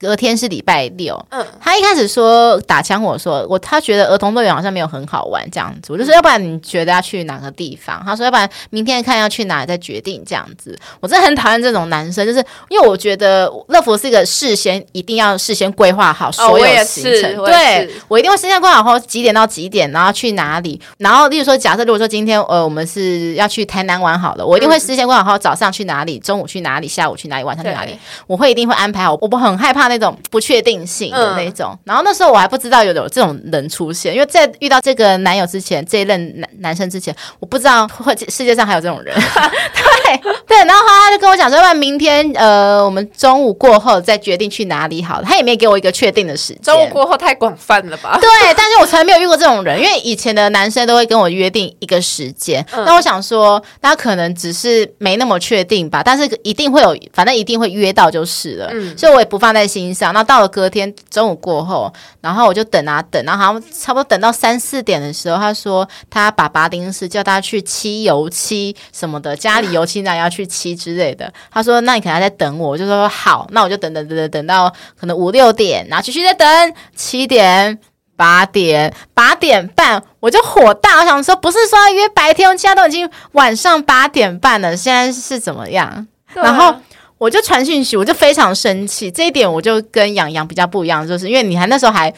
S1: 隔天是礼拜六，嗯，他一开始说打枪我说我他觉得儿童乐园好像没有很好玩这样子，我就说要不然你觉得要去哪个地方？他说要不然明天看要去哪里再决定这样子。我真的很讨厌这种男生，就是因为我觉得乐福是一个事先一定要事先规划好所有行程，哦、我对我一定会事先规划好几点到几点，然后去哪里，然后例如说假设如果说今天呃我们是要去台南玩好了，我一定会事先规划好早上去哪里，中午去哪里，下午去哪里，晚上去哪里，我会一定会安排好，我不很害怕。那种不确定性的那种，嗯、然后那时候我还不知道有有这种人出现，因为在遇到这个男友之前，这一任男男生之前，我不知道会世界上还有这种人。对 对，然后他就跟我讲说，要不然明天呃，我们中午过后再决定去哪里好了。他也没给我一个确定的时间。
S2: 中午过后太广泛了吧？
S1: 对，但是我从来没有遇过这种人，因为以前的男生都会跟我约定一个时间。嗯、那我想说，他可能只是没那么确定吧，但是一定会有，反正一定会约到就是了。嗯，所以我也不放在心上。那到了隔天中午过后，然后我就等啊等，然后好像差不多等到三四点的时候，他说他爸爸临时叫他去漆油漆什么的，家里油漆。要去漆之类的，他说：“那你可能还在等我。”我就说：“好，那我就等等等等等到可能五六点，然后继续再等七点、八点、八点半，我就火大，我想说，不是说要约白天，现在都已经晚上八点半了，现在是怎么样？啊、然后我就传讯息，我就非常生气，这一点我就跟杨洋比较不一样，就是因为你还那时候还。”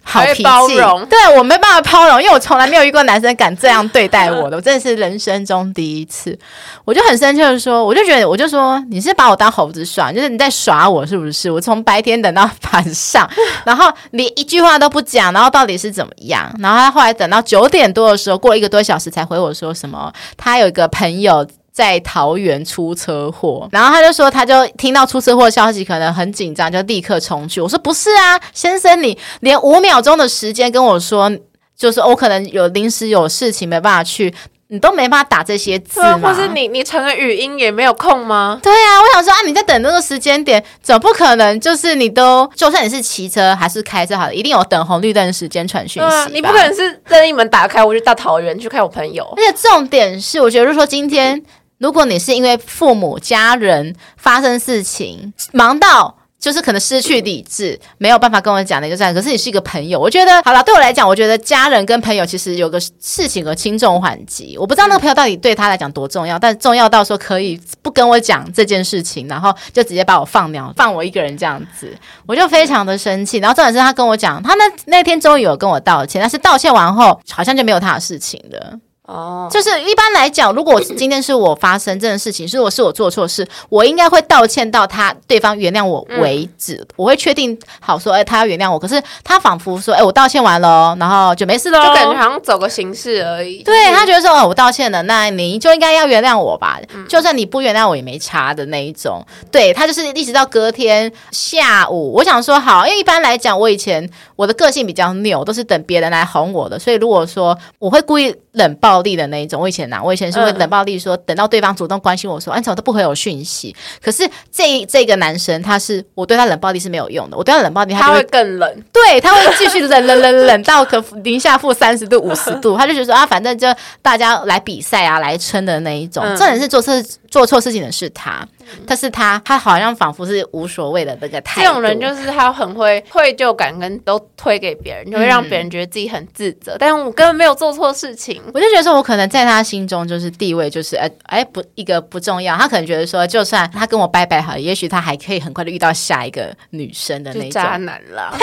S1: 好脾气，包容对我没办法包容，因为我从来没有遇过男生敢这样对待我的，我真的是人生中第一次，我就很生气的说，我就觉得，我就说你是把我当猴子耍，就是你在耍我是不是？我从白天等到晚上，然后连一句话都不讲，然后到底是怎么样？然后他后来等到九点多的时候，过一个多小时才回我说什么，他有一个朋友。在桃园出车祸，然后他就说，他就听到出车祸消息，可能很紧张，就立刻冲去。我说不是啊，先生，你连五秒钟的时间跟我说，就是我可能有临时有事情没办法去，你都没办法打这些字吗？
S2: 或是你你传个语音也没有空吗？
S1: 对啊，我想说啊，你在等那个时间点，总不可能就是你都，就算你是骑车还是开车，好了，一定有等红绿灯的时间传讯息，啊。
S2: 你不可能是任意门打开，我就到桃园去看我朋友。
S1: 而且重点是，我觉得如果说今天。如果你是因为父母家人发生事情，忙到就是可能失去理智，没有办法跟我讲的一个这样，可是你是一个朋友，我觉得好了，对我来讲，我觉得家人跟朋友其实有个事情和轻重缓急，我不知道那个朋友到底对他来讲多重要，但重要到说可以不跟我讲这件事情，然后就直接把我放鸟，放我一个人这样子，我就非常的生气。然后重点是他跟我讲，他那那天终于有跟我道歉，但是道歉完后好像就没有他的事情了。哦，就是一般来讲，如果今天是我发生这件事情，如果是我做错事，我应该会道歉到他对方原谅我为止，嗯、我会确定好说，哎，他要原谅我。可是他仿佛说，哎，我道歉完了，然后就没事了，
S2: 就感觉好像走个形式而已。
S1: 对，他觉得说，哦，我道歉了，那你就应该要原谅我吧，嗯、就算你不原谅我也没差的那一种。对，他就是一直到隔天下午，我想说好，因为一般来讲，我以前我的个性比较拗，都是等别人来哄我的，所以如果说我会故意。冷暴力的那一种，我以前呐，我以前是会冷暴力说，嗯、等到对方主动关心我说，哎，怎么都不回我讯息。可是这这个男生，他是我对他冷暴力是没有用的，我对他冷暴力，他，
S2: 他会更冷，
S1: 对，他会继续冷冷冷冷到可零下负三十度、五十度，他就觉得说啊，反正就大家来比赛啊，来撑的那一种。重点、嗯、是做错做错事情的是他，但是他他好像仿佛是无所谓的那个态度。
S2: 这种人就是他很会愧疚感跟都推给别人，就会让别人觉得自己很自责。嗯、但我根本没有做错事情，
S1: 我就觉得说，我可能在他心中就是地位就是哎哎不一个不重要。他可能觉得说，就算他跟我拜拜好，也许他还可以很快的遇到下一个女生的那种
S2: 渣男了。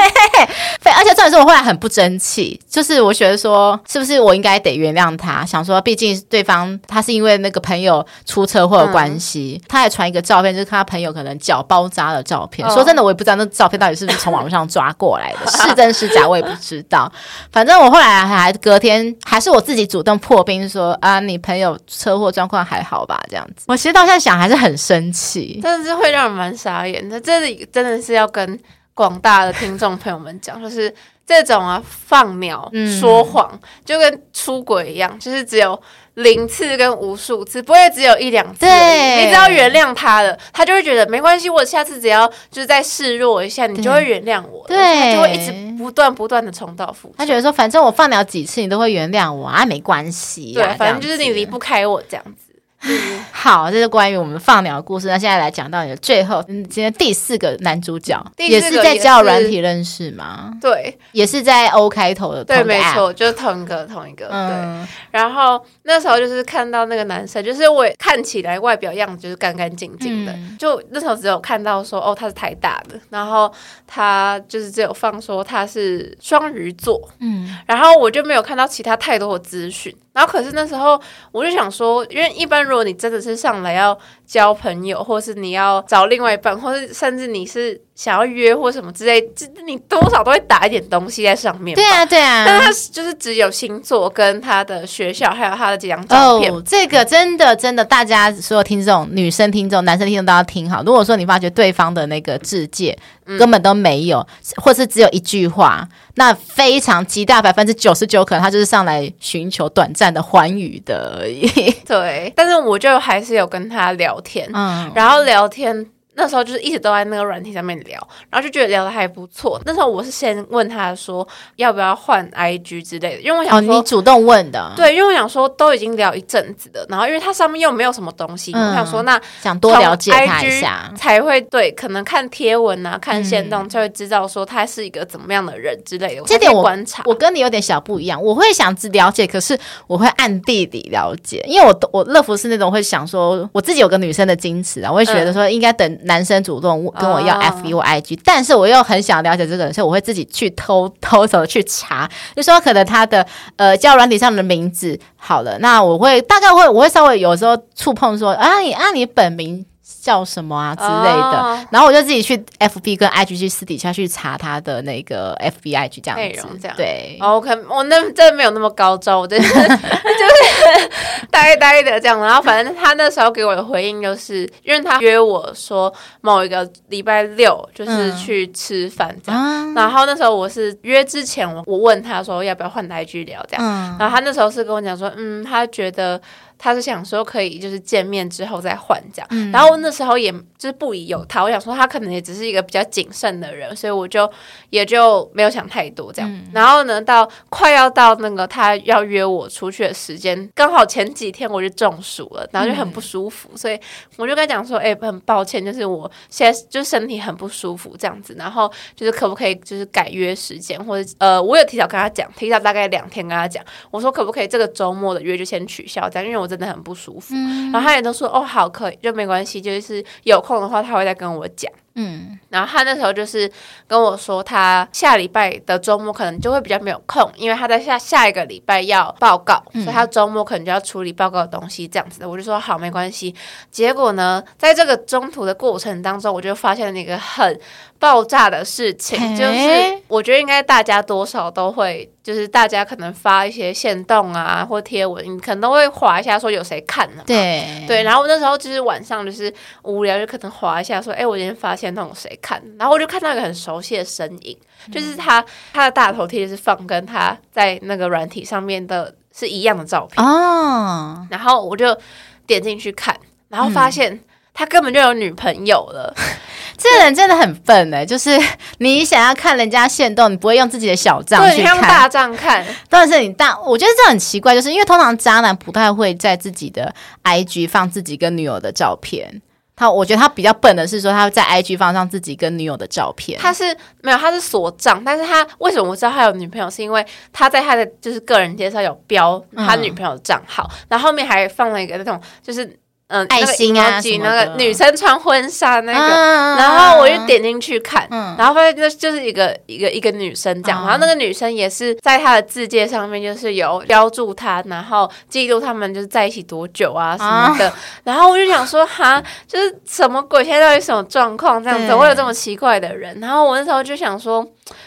S1: 对，而且重点是我后来很不争气，就是我觉得说，是不是我应该得原谅他？想说，毕竟对方他是因为那个朋友出车祸的关系，嗯、他还传一个照片，就是他朋友可能脚包扎的照片。哦、说真的，我也不知道那照片到底是不是从网络上抓过来的，是真是假我也不知道。反正我后来还隔天还是我自己主动破冰说啊，你朋友车祸状况还好吧？这样子，我其实到现在想还是很生气，
S2: 真的是会让人蛮傻眼的。这里真的是要跟。广大的听众朋友们讲，就是这种啊，放鸟、说谎，嗯、就跟出轨一样，就是只有零次跟无数次，不会只有一两次。对，你只要原谅他了，他就会觉得没关系。我下次只要就是再示弱一下，你就会原谅我。对，他就会一直不断不断的重蹈覆辙。
S1: 他觉得说，反正我放了几次，你都会原谅我啊，没关系。
S2: 对，反正就是你离不开我这样子。
S1: 好，这是关于我们放鸟的故事。那现在来讲到你的最后，今天第四个男主角，也是在交友软体认识吗？
S2: 对，
S1: 也是在 O 开头的。
S2: 对，没错，就是同一个，同一个。嗯、对。然后那时候就是看到那个男生，就是我看起来外表样子就是干干净净的，嗯、就那时候只有看到说哦，他是台大的，然后他就是只有放说他是双鱼座，嗯，然后我就没有看到其他太多的资讯。然后可是那时候我就想说，因为一般如果你真的是上来要交朋友，或是你要找另外一半，或是甚至你是。想要约或什么之类，这你多少都会打一点东西在上面。
S1: 对啊，对啊。
S2: 但他就是只有星座跟他的学校，还有他的几张照片。
S1: 哦，这个真的真的，大家所有听众、女生听众、男生听众都要听好。如果说你发觉对方的那个自介根本都没有，嗯、或是只有一句话，那非常极大百分之九十九可能他就是上来寻求短暂的欢愉的而已。
S2: 对，但是我就还是有跟他聊天，嗯，然后聊天。那时候就是一直都在那个软体上面聊，然后就觉得聊的还不错。那时候我是先问他说要不要换 IG 之类的，因为我想说、
S1: 哦、你主动问的，
S2: 对，因为我想说都已经聊一阵子了，然后因为它上面又没有什么东西，嗯、我想说那
S1: 想多了解他一下，
S2: 才会对，可能看贴文啊，看线动就会知道说他是一个怎么样的人之类的。
S1: 这点我观察，我跟你有点小不一样，我会想只了解，可是我会暗地里了解，因为我我乐福是那种会想说我自己有个女生的矜持啊，我会觉得说应该等男生主动。跟我要 FB 或 IG，但是我又很想了解这个人，所以我会自己去偷偷走去查，就说可能他的呃交友软体上的名字好了，那我会大概会我会稍微有时候触碰说啊你啊你本名。叫什么啊之类的，哦、然后我就自己去 F B 跟 I G 去私底下去查他的那个 F B I G 这样子，内容这样对。
S2: OK，我那真的没有那么高招，我真的 就是呆呆的这样。然后反正他那时候给我的回应就是，因为他约我说某一个礼拜六就是去吃饭这样。嗯、然后那时候我是约之前我我问他说要不要换 I G 聊这样，嗯、然后他那时候是跟我讲说，嗯，他觉得。他是想说可以就是见面之后再换这样，嗯、然后那时候也就是不疑有他，我想说他可能也只是一个比较谨慎的人，所以我就也就没有想太多这样。嗯、然后呢，到快要到那个他要约我出去的时间，刚好前几天我就中暑了，然后就很不舒服，嗯、所以我就跟他讲说，哎、欸，很抱歉，就是我现在就身体很不舒服这样子，然后就是可不可以就是改约时间，或者呃，我有提早跟他讲，提早大概两天跟他讲，我说可不可以这个周末的约就先取消这样，因为我真的很不舒服，嗯、然后他也都说哦好可以，就没关系，就是有空的话他会再跟我讲。嗯，然后他那时候就是跟我说，他下礼拜的周末可能就会比较没有空，因为他在下下一个礼拜要报告，嗯、所以他周末可能就要处理报告的东西这样子的。我就说好，没关系。结果呢，在这个中途的过程当中，我就发现了一个很爆炸的事情，就是我觉得应该大家多少都会，就是大家可能发一些线动啊或贴文，你可能都会划一下说有谁看了，对对。然后那时候就是晚上就是无聊，就可能划一下说，哎，我今天发现。那种谁看？然后我就看到一个很熟悉的身影，嗯、就是他，他的大头贴是放跟他在那个软体上面的是一样的照片哦。然后我就点进去看，然后发现他根本就有女朋友了。嗯、
S1: 这个人真的很笨哎，就是你想要看人家限动，你不会用自己的小账去看，
S2: 对，你用大账看。
S1: 但是你大，我觉得这很奇怪，就是因为通常渣男不太会在自己的 IG 放自己跟女友的照片。他我觉得他比较笨的是说他在 IG 放上自己跟女友的照片。
S2: 他是没有，他是锁账，但是他为什么我知道他有女朋友？是因为他在他的就是个人介绍有标他女朋友的账号，嗯、然后后面还放了一个那种就是。嗯，
S1: 爱心啊，
S2: 那个女生穿婚纱那个，啊、然后我就点进去看，嗯、然后发现那就是一个一个一个女生这样，嗯、然后那个女生也是在她的自介上面就是有标注她，然后记录他们就是在一起多久啊什么的，啊、然后我就想说哈，就是什么鬼？现在到底什么状况？这样子，对会有这么奇怪的人？然后我那时候就想说。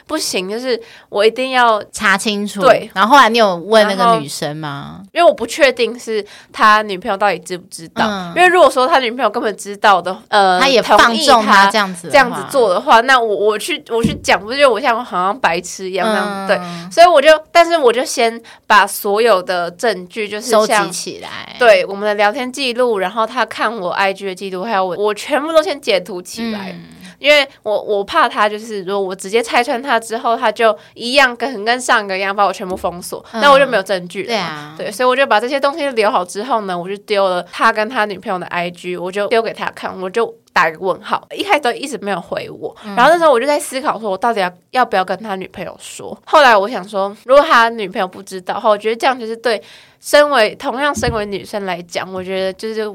S2: 不行，就是我一定要
S1: 查清楚。
S2: 对，
S1: 然后后来你有问那个女生吗？
S2: 因为我不确定是他女朋友到底知不知道。嗯、因为如果说他女朋友根本知道的，呃，
S1: 他也放纵他这样子
S2: 这样子做的话，那我我去我去讲，不是就我像好像白痴一样那样？嗯、对，所以我就，但是我就先把所有的证据就是
S1: 收集起来，
S2: 对我们的聊天记录，然后他看我 IG 的记录，还有我我全部都先截图起来。嗯因为我我怕他就是，如果我直接拆穿他之后，他就一样跟跟上个一样把我全部封锁，那、嗯、我就没有证据了。对啊，对，所以我就把这些东西留好之后呢，我就丢了他跟他女朋友的 IG，我就丢给他看，我就打一个问号。一开始都一直没有回我，嗯、然后那时候我就在思考，说我到底要要不要跟他女朋友说。后来我想说，如果他女朋友不知道，我觉得这样就是对身为同样身为女生来讲，我觉得就是。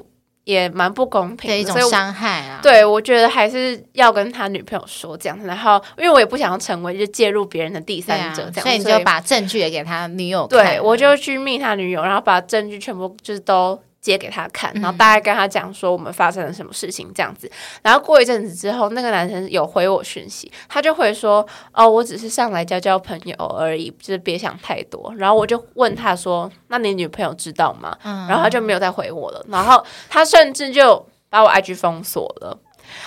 S2: 也蛮不公平的，
S1: 一种伤害啊！
S2: 对，我觉得还是要跟他女朋友说这样子，然后因为我也不想要成为就介入别人的第三者这样，
S1: 啊、所以你就把证据也给他女友看。
S2: 对，我就去密他女友，然后把证据全部就是都。接给他看，然后大概跟他讲说我们发生了什么事情这样子，然后过一阵子之后，那个男生有回我讯息，他就会说哦，我只是上来交交朋友而已，就是别想太多。然后我就问他说，那你女朋友知道吗？然后他就没有再回我了，然后他甚至就把我 IG 封锁了。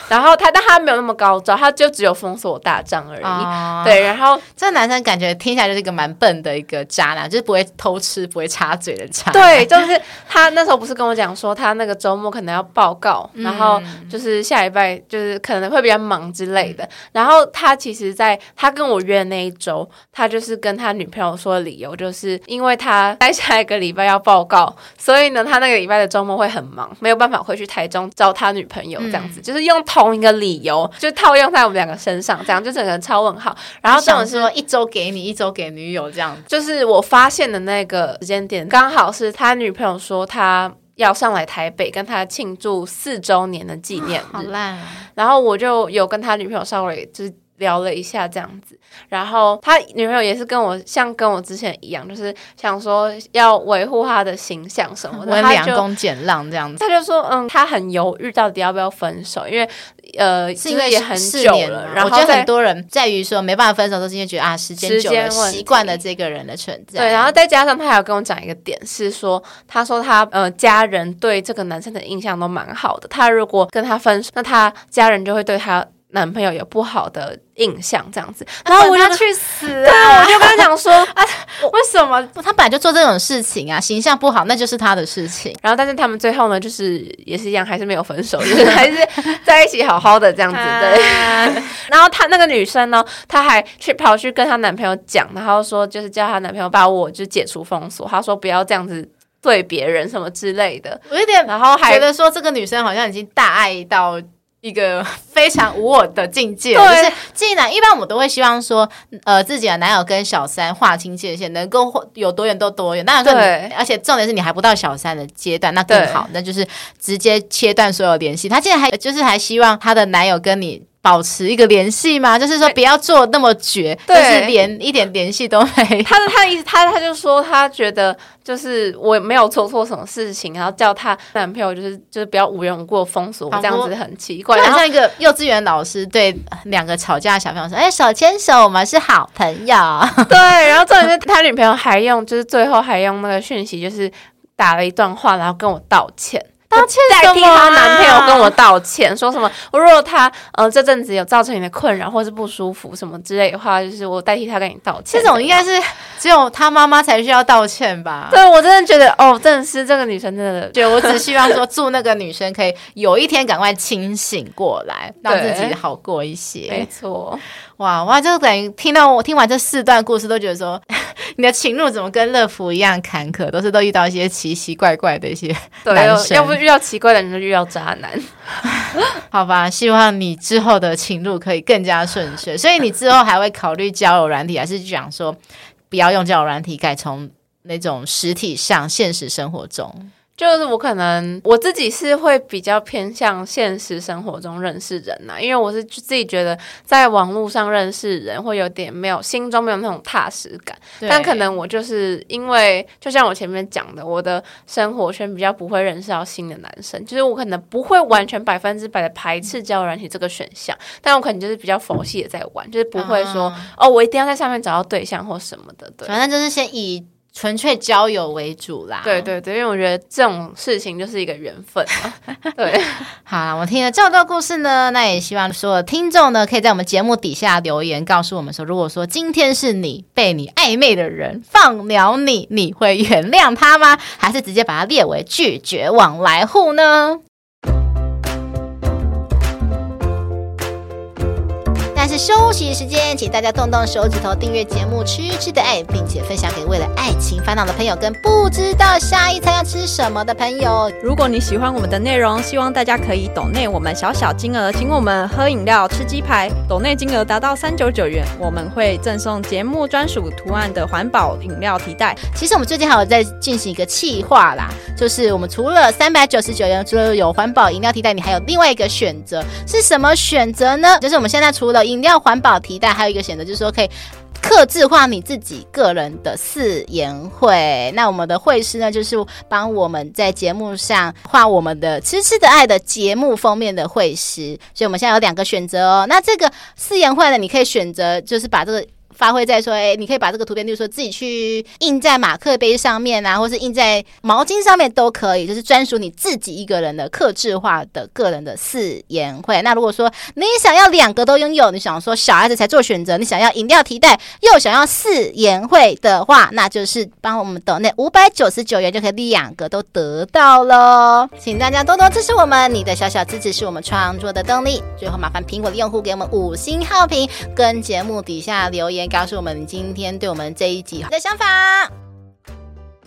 S2: 然后他，但他没有那么高招，他就只有封锁大帐而已。哦、对，然
S1: 后这男生感觉听起来就是一个蛮笨的一个渣男，就是不会偷吃、不会插嘴的渣。
S2: 对，就是他那时候不是跟我讲说，他那个周末可能要报告，嗯、然后就是下礼拜就是可能会比较忙之类的。嗯、然后他其实在他跟我约的那一周，他就是跟他女朋友说的理由，就是因为他待下一个礼拜要报告，所以呢，他那个礼拜的周末会很忙，没有办法回去台中找他女朋友这样子，嗯、就是用。同一个理由就套用在我们两个身上，这样就整个超问号。然后这种是说一周给你，一周给女友这样。就是我发现的那个时间点，刚好是他女朋友说他要上来台北跟他庆祝四周年的纪念日。好烂啊！然后我就有跟他女朋友稍微就是。聊了一下这样子，然后他女朋友也是跟我像跟我之前一样，就是想说要维护他的形象什么的，
S1: 温良恭俭让这样子。
S2: 他就说，嗯，他很犹豫到底要不要分手，因为呃，是因为也很久了。然后
S1: 我觉得很多人在于说没办法分手，都是因为觉得啊，时间久了习惯了这个人的存在。
S2: 对，然后再加上他还有跟我讲一个点是说，他说他呃家人对这个男生的印象都蛮好的，他如果跟他分手，那他家人就会对他。男朋友有不好的印象，这样子，然后我就去死，对，我就跟他讲说 啊，为什么
S1: 他本来就做这种事情啊？形象不好，那就是他的事情。
S2: 然后，但是他们最后呢，就是也是一样，还是没有分手，就是 还是在一起好好的这样子。对。然后他那个女生呢，她还去跑去跟她男朋友讲，然后说就是叫她男朋友把我就解除封锁，她说不要这样子对别人什么之类的。
S1: 我有点，然后还觉得说这个女生好像已经大爱到。一个 非常无我的境界，对就是既然一般我们都会希望说，呃，自己的男友跟小三划清界限，能够有多远都多远。当然说，对而且重点是你还不到小三的阶段，那更好，那就是直接切断所有联系。她现在还就是还希望她的男友跟你。保持一个联系吗？就是说不要做那么绝，对就是连一点联系都没。
S2: 他的他的意思，他他就说他觉得就是我没有做错什么事情，然后叫他男朋友就是就是不要无缘无故封锁我，这样子很奇怪。
S1: 就像一个幼稚园老师对两个吵架的小朋友说：“哎，手牵手，我们是好朋友。”
S2: 对，然后重点是他女朋友还用就是最后还用那个讯息，就是打了一段话，然后跟我道歉。
S1: 代替
S2: 她男朋友跟我道歉，说什么？我如果他呃这阵子有造成你的困扰或是不舒服什么之类的话，就是我代替他跟你道歉。
S1: 这种应该是只有他妈妈才需要道歉吧？
S2: 对，我真的觉得哦，真的是这个女生真的，
S1: 对，我只希望说祝那个女生可以有一天赶快清醒过来，让自己好过一些。
S2: 没错。
S1: 哇哇！就等于听到我听完这四段故事，都觉得说你的情路怎么跟乐福一样坎坷，都是都遇到一些奇奇怪怪的一些男生。
S2: 对，要不遇到奇怪的人，就遇到渣男。
S1: 好吧，希望你之后的情路可以更加顺遂。所以你之后还会考虑交友软体，还是讲说不要用交友软体，改从那种实体上现实生活中？
S2: 就是我可能我自己是会比较偏向现实生活中认识人呐、啊，因为我是自己觉得在网络上认识人会有点没有心中没有那种踏实感。但可能我就是因为就像我前面讲的，我的生活圈比较不会认识到新的男生，就是我可能不会完全百分之百的排斥交友软体这个选项，但我可能就是比较佛系的在玩，就是不会说、嗯、哦，我一定要在上面找到对象或什么的。对，
S1: 反正就是先以。纯粹交友为主啦，
S2: 对对对，因为我觉得这种事情就是一个缘分嘛。对，
S1: 好啦，我听了这么多故事呢，那也希望所有听众呢，可以在我们节目底下留言，告诉我们说，如果说今天是你被你暧昧的人放了你，你会原谅他吗？还是直接把他列为拒绝往来户呢？但是休息时间，请大家动动手指头订阅节目《吃吃的爱》，并且分享给为了爱情烦恼的朋友，跟不知道下一餐要吃什么的朋友。
S3: 如果你喜欢我们的内容，希望大家可以抖内我们小小金额，请我们喝饮料、吃鸡排。抖内金额达到三九九元，我们会赠送节目专属图案的环保饮料提袋。
S1: 其实我们最近还有在进行一个企划啦，就是我们除了三百九十九元，除了有环保饮料提袋，你还有另外一个选择，是什么选择呢？就是我们现在除了饮料环保提袋，还有一个选择，就是说可以刻字化你自己个人的誓言会。那我们的会师呢，就是帮我们在节目上画我们的痴痴的爱的节目封面的会师。所以我们现在有两个选择哦。那这个誓言会呢，你可以选择就是把这个。发挥在说，哎、你可以把这个图片，就是说自己去印在马克杯上面啊，或是印在毛巾上面都可以，就是专属你自己一个人的克制化的个人的四言会。那如果说你想要两个都拥有，你想说小孩子才做选择，你想要饮料提袋又想要四言会的话，那就是帮我们抖内五百九十九元就可以两个都得到喽。请大家多多支持我们，你的小小支持是我们创作的动力。最后麻烦苹果的用户给我们五星好评，跟节目底下留言。告诉我们今天对我们这一集的想法。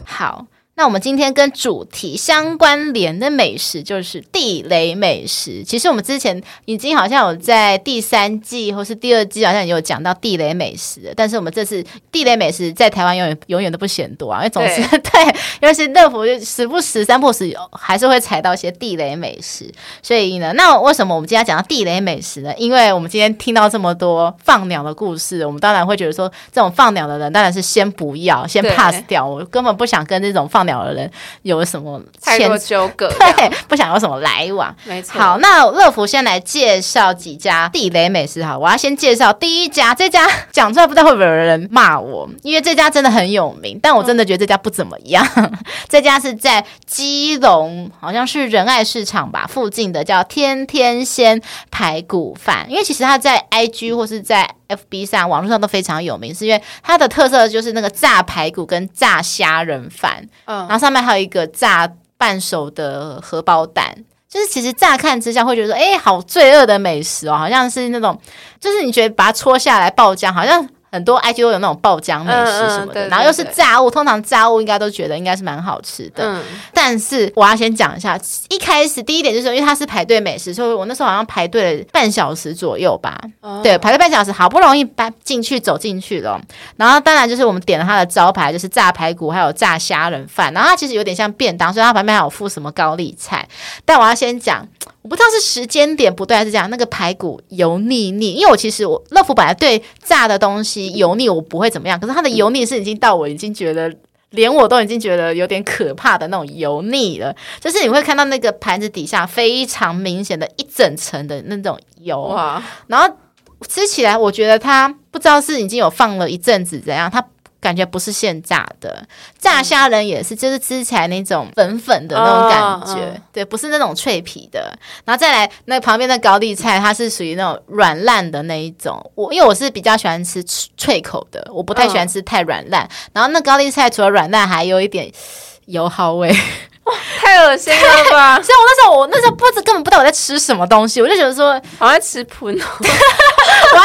S1: 好。那我们今天跟主题相关联的美食就是地雷美食。其实我们之前已经好像有在第三季或是第二季好像也有讲到地雷美食，但是我们这次地雷美食在台湾永远永远都不嫌多啊，因为总是对，对，因为是乐福时不时三不时还是会踩到一些地雷美食。所以呢，那为什么我们今天要讲到地雷美食呢？因为我们今天听到这么多放鸟的故事，我们当然会觉得说，这种放鸟的人当然是先不要，先 pass 掉。我根本不想跟这种放鸟的人有什么
S2: 太多纠葛，
S1: 对，不想有什么来往。
S2: 没错。
S1: 好，那乐福先来介绍几家地雷美食。好，我要先介绍第一家，这家讲出来不知道会不会有人骂我，因为这家真的很有名，但我真的觉得这家不怎么样。嗯、这家是在基隆，好像是仁爱市场吧附近的，叫天天鲜排骨饭。因为其实它在 IG 或是在 FB 上网络上都非常有名，是因为它的特色就是那个炸排骨跟炸虾仁饭，嗯，然后上面还有一个炸半熟的荷包蛋，就是其实乍看之下会觉得说，哎，好罪恶的美食哦，好像是那种，就是你觉得把它戳下来爆浆，好像。很多 IG 都有那种爆浆美食什么的，嗯嗯、对对对，然后又是炸物，通常炸物应该都觉得应该是蛮好吃的。嗯、但是我要先讲一下，一开始第一点就是因为它是排队美食，所以我那时候好像排队了半小时左右吧。哦、对，排队半小时，好不容易搬进去走进去了。然后当然就是我们点了它的招牌，就是炸排骨还有炸虾仁饭。然后它其实有点像便当，所以它旁边还有附什么高丽菜。但我要先讲。我不知道是时间点不对还是这样，那个排骨油腻腻。因为我其实我乐福本来对炸的东西油腻我不会怎么样，可是它的油腻是已经到我已经觉得连我都已经觉得有点可怕的那种油腻了。就是你会看到那个盘子底下非常明显的一整层的那种油，哇然后吃起来我觉得它不知道是已经有放了一阵子怎样，它。感觉不是现炸的，炸虾仁也是，就是吃起来那种粉粉的那种感觉，哦、对，不是那种脆皮的。然后再来那旁边的高丽菜，它是属于那种软烂的那一种。我因为我是比较喜欢吃脆口的，我不太喜欢吃太软烂。哦、然后那高丽菜除了软烂，还有一点油耗味。
S2: 太恶心了吧！
S1: 所以我那时候，我那时候不知根本不知道我在吃什么东西，我就觉得说
S2: 好像吃喷哦。
S1: 哇！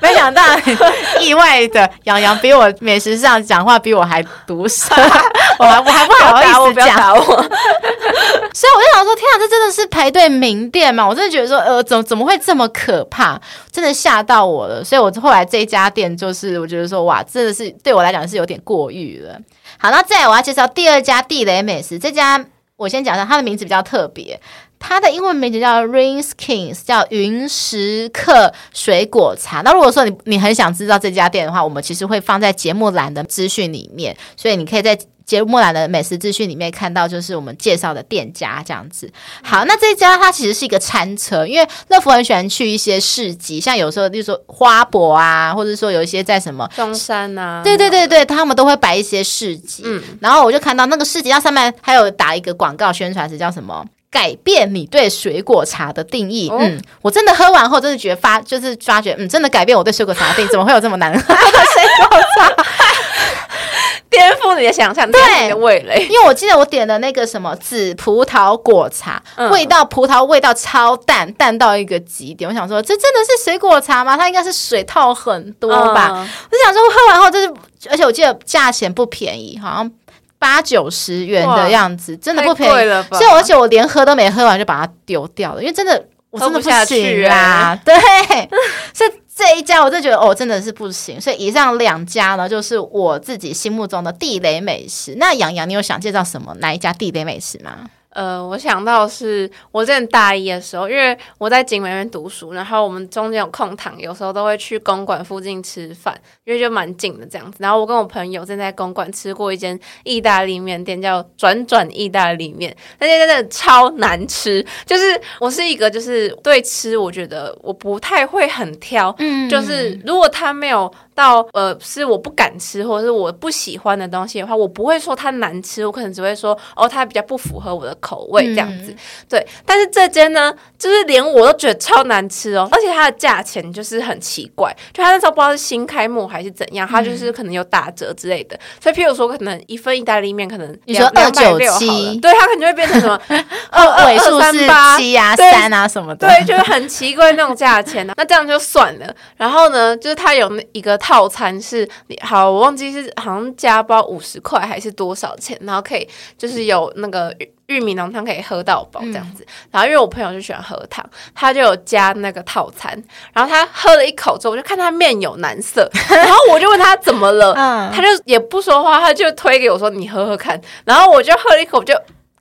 S1: 没想到意外的，洋洋比我美食上讲话比我还毒舌，我还我还不好意思
S2: 讲。我，
S1: 所以我就想说，天啊，这真的是排队名店嘛？我真的觉得说，呃，怎么怎么会这么可怕？真的吓到我了。所以我后来这一家店就是，我觉得说，哇，真的是对我来讲是有点过誉了。好，那再来我要介绍第二家地雷美食，这家我先讲一下，它的名字比较特别。它的英文名字叫 Rain Skins，叫云石刻水果茶。那如果说你你很想知道这家店的话，我们其实会放在节目栏的资讯里面，所以你可以在节目栏的美食资讯里面看到，就是我们介绍的店家这样子。好，那这家它其实是一个餐车，因为乐福很喜欢去一些市集，像有时候就是说花博啊，或者说有一些在什么
S2: 中山啊，
S1: 对对对对，他们都会摆一些市集。嗯，然后我就看到那个市集，它上面还有打一个广告宣传词，叫什么？改变你对水果茶的定义。哦、嗯，我真的喝完后，真的觉得发就是发觉，嗯，真的改变我对水果茶的定义。怎么会有这么难喝的水果茶？
S2: 颠覆你的想象，对你的味蕾。
S1: 因为我记得我点的那个什么紫葡萄果茶，嗯、味道葡萄味道超淡，淡到一个极点。我想说，这真的是水果茶吗？它应该是水套很多吧？嗯、我想说，喝完后就是，而且我记得价钱不便宜，好像。八九十元的样子，真的不便宜了吧？所以，而且我连喝都没喝完就把它丢掉了，因为真的我真的不行啊。对，所以这一家我就觉得哦，真的是不行。所以以上两家呢，就是我自己心目中的地雷美食。那洋洋，你有想介绍什么哪一家地雷美食吗？
S2: 呃，我想到是我在大一的时候，因为我在景美院读书，然后我们中间有空堂，有时候都会去公馆附近吃饭，因为就蛮近的这样子。然后我跟我朋友正在公馆吃过一间意大利面店，叫转转意大利面，那家真的超难吃。就是我是一个，就是对吃，我觉得我不太会很挑，嗯，就是如果他没有。到呃，是我不敢吃或者是我不喜欢的东西的话，我不会说它难吃，我可能只会说哦，它比较不符合我的口味这样子。嗯、对，但是这间呢，就是连我都觉得超难吃哦，而且它的价钱就是很奇怪，就它那时候不知道是新开幕还是怎样，它就是可能有打折之类的。嗯、所以，譬如说，可能一份意大利面可能
S1: 你说二九七，
S2: 对，它可能就会变成什么
S1: 二二尾数是七啊三啊什么的，
S2: 对，就是很奇怪那种价钱呢、啊。那这样就算了。然后呢，就是它有一个。套餐是好，我忘记是好像加包五十块还是多少钱，然后可以就是有那个玉玉米浓汤可以喝到饱这样子。嗯、然后因为我朋友就喜欢喝汤，他就有加那个套餐。然后他喝了一口之后，我就看他面有难色，然后我就问他怎么了，嗯、他就也不说话，他就推给我说你喝喝看。然后我就喝了一口，就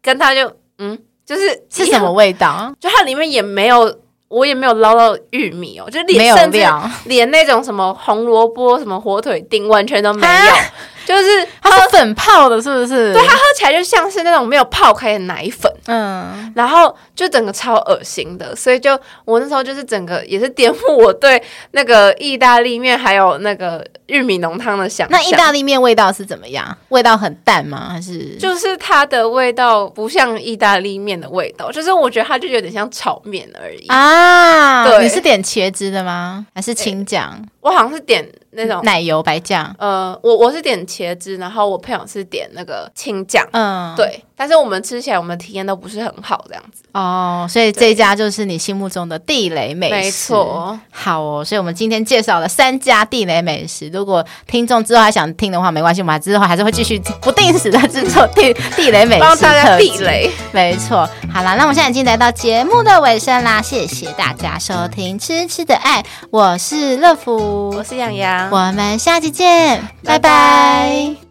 S2: 跟他就嗯，就是
S1: 是什么味道？
S2: 就它里面也没有。我也没有捞到玉米哦，就连甚至连那种什么红萝卜、什么火腿丁完全都没有。就是
S1: 它是粉泡的，是不是？
S2: 对，它喝起来就像是那种没有泡开的奶粉，嗯，然后就整个超恶心的，所以就我那时候就是整个也是颠覆我对那个意大利面还有那个玉米浓汤的想象。
S1: 那意大利面味道是怎么样？味道很淡吗？还是
S2: 就是它的味道不像意大利面的味道，就是我觉得它就有点像炒面而已
S1: 啊。对，你是点茄汁的吗？还是青酱？
S2: 我好像是点。那种。
S1: 奶油白酱，
S2: 呃，我我是点茄汁，然后我朋友是点那个青酱，嗯，对，但是我们吃起来，我们体验都不是很好，这样子。
S1: 哦，所以这一家就是你心目中的地雷美食，没错，好哦，所以我们今天介绍了三家地雷美食，如果听众之后还想听的话，没关系，我们之后还是会继续不定时的制作地地雷美食，帮大家
S2: 地雷，
S1: 没错，好了，那我们现在已经来到节目的尾声啦，谢谢大家收听《吃吃的爱》，我是乐福，
S2: 我是洋洋。
S1: 我们下期见，拜拜。拜拜。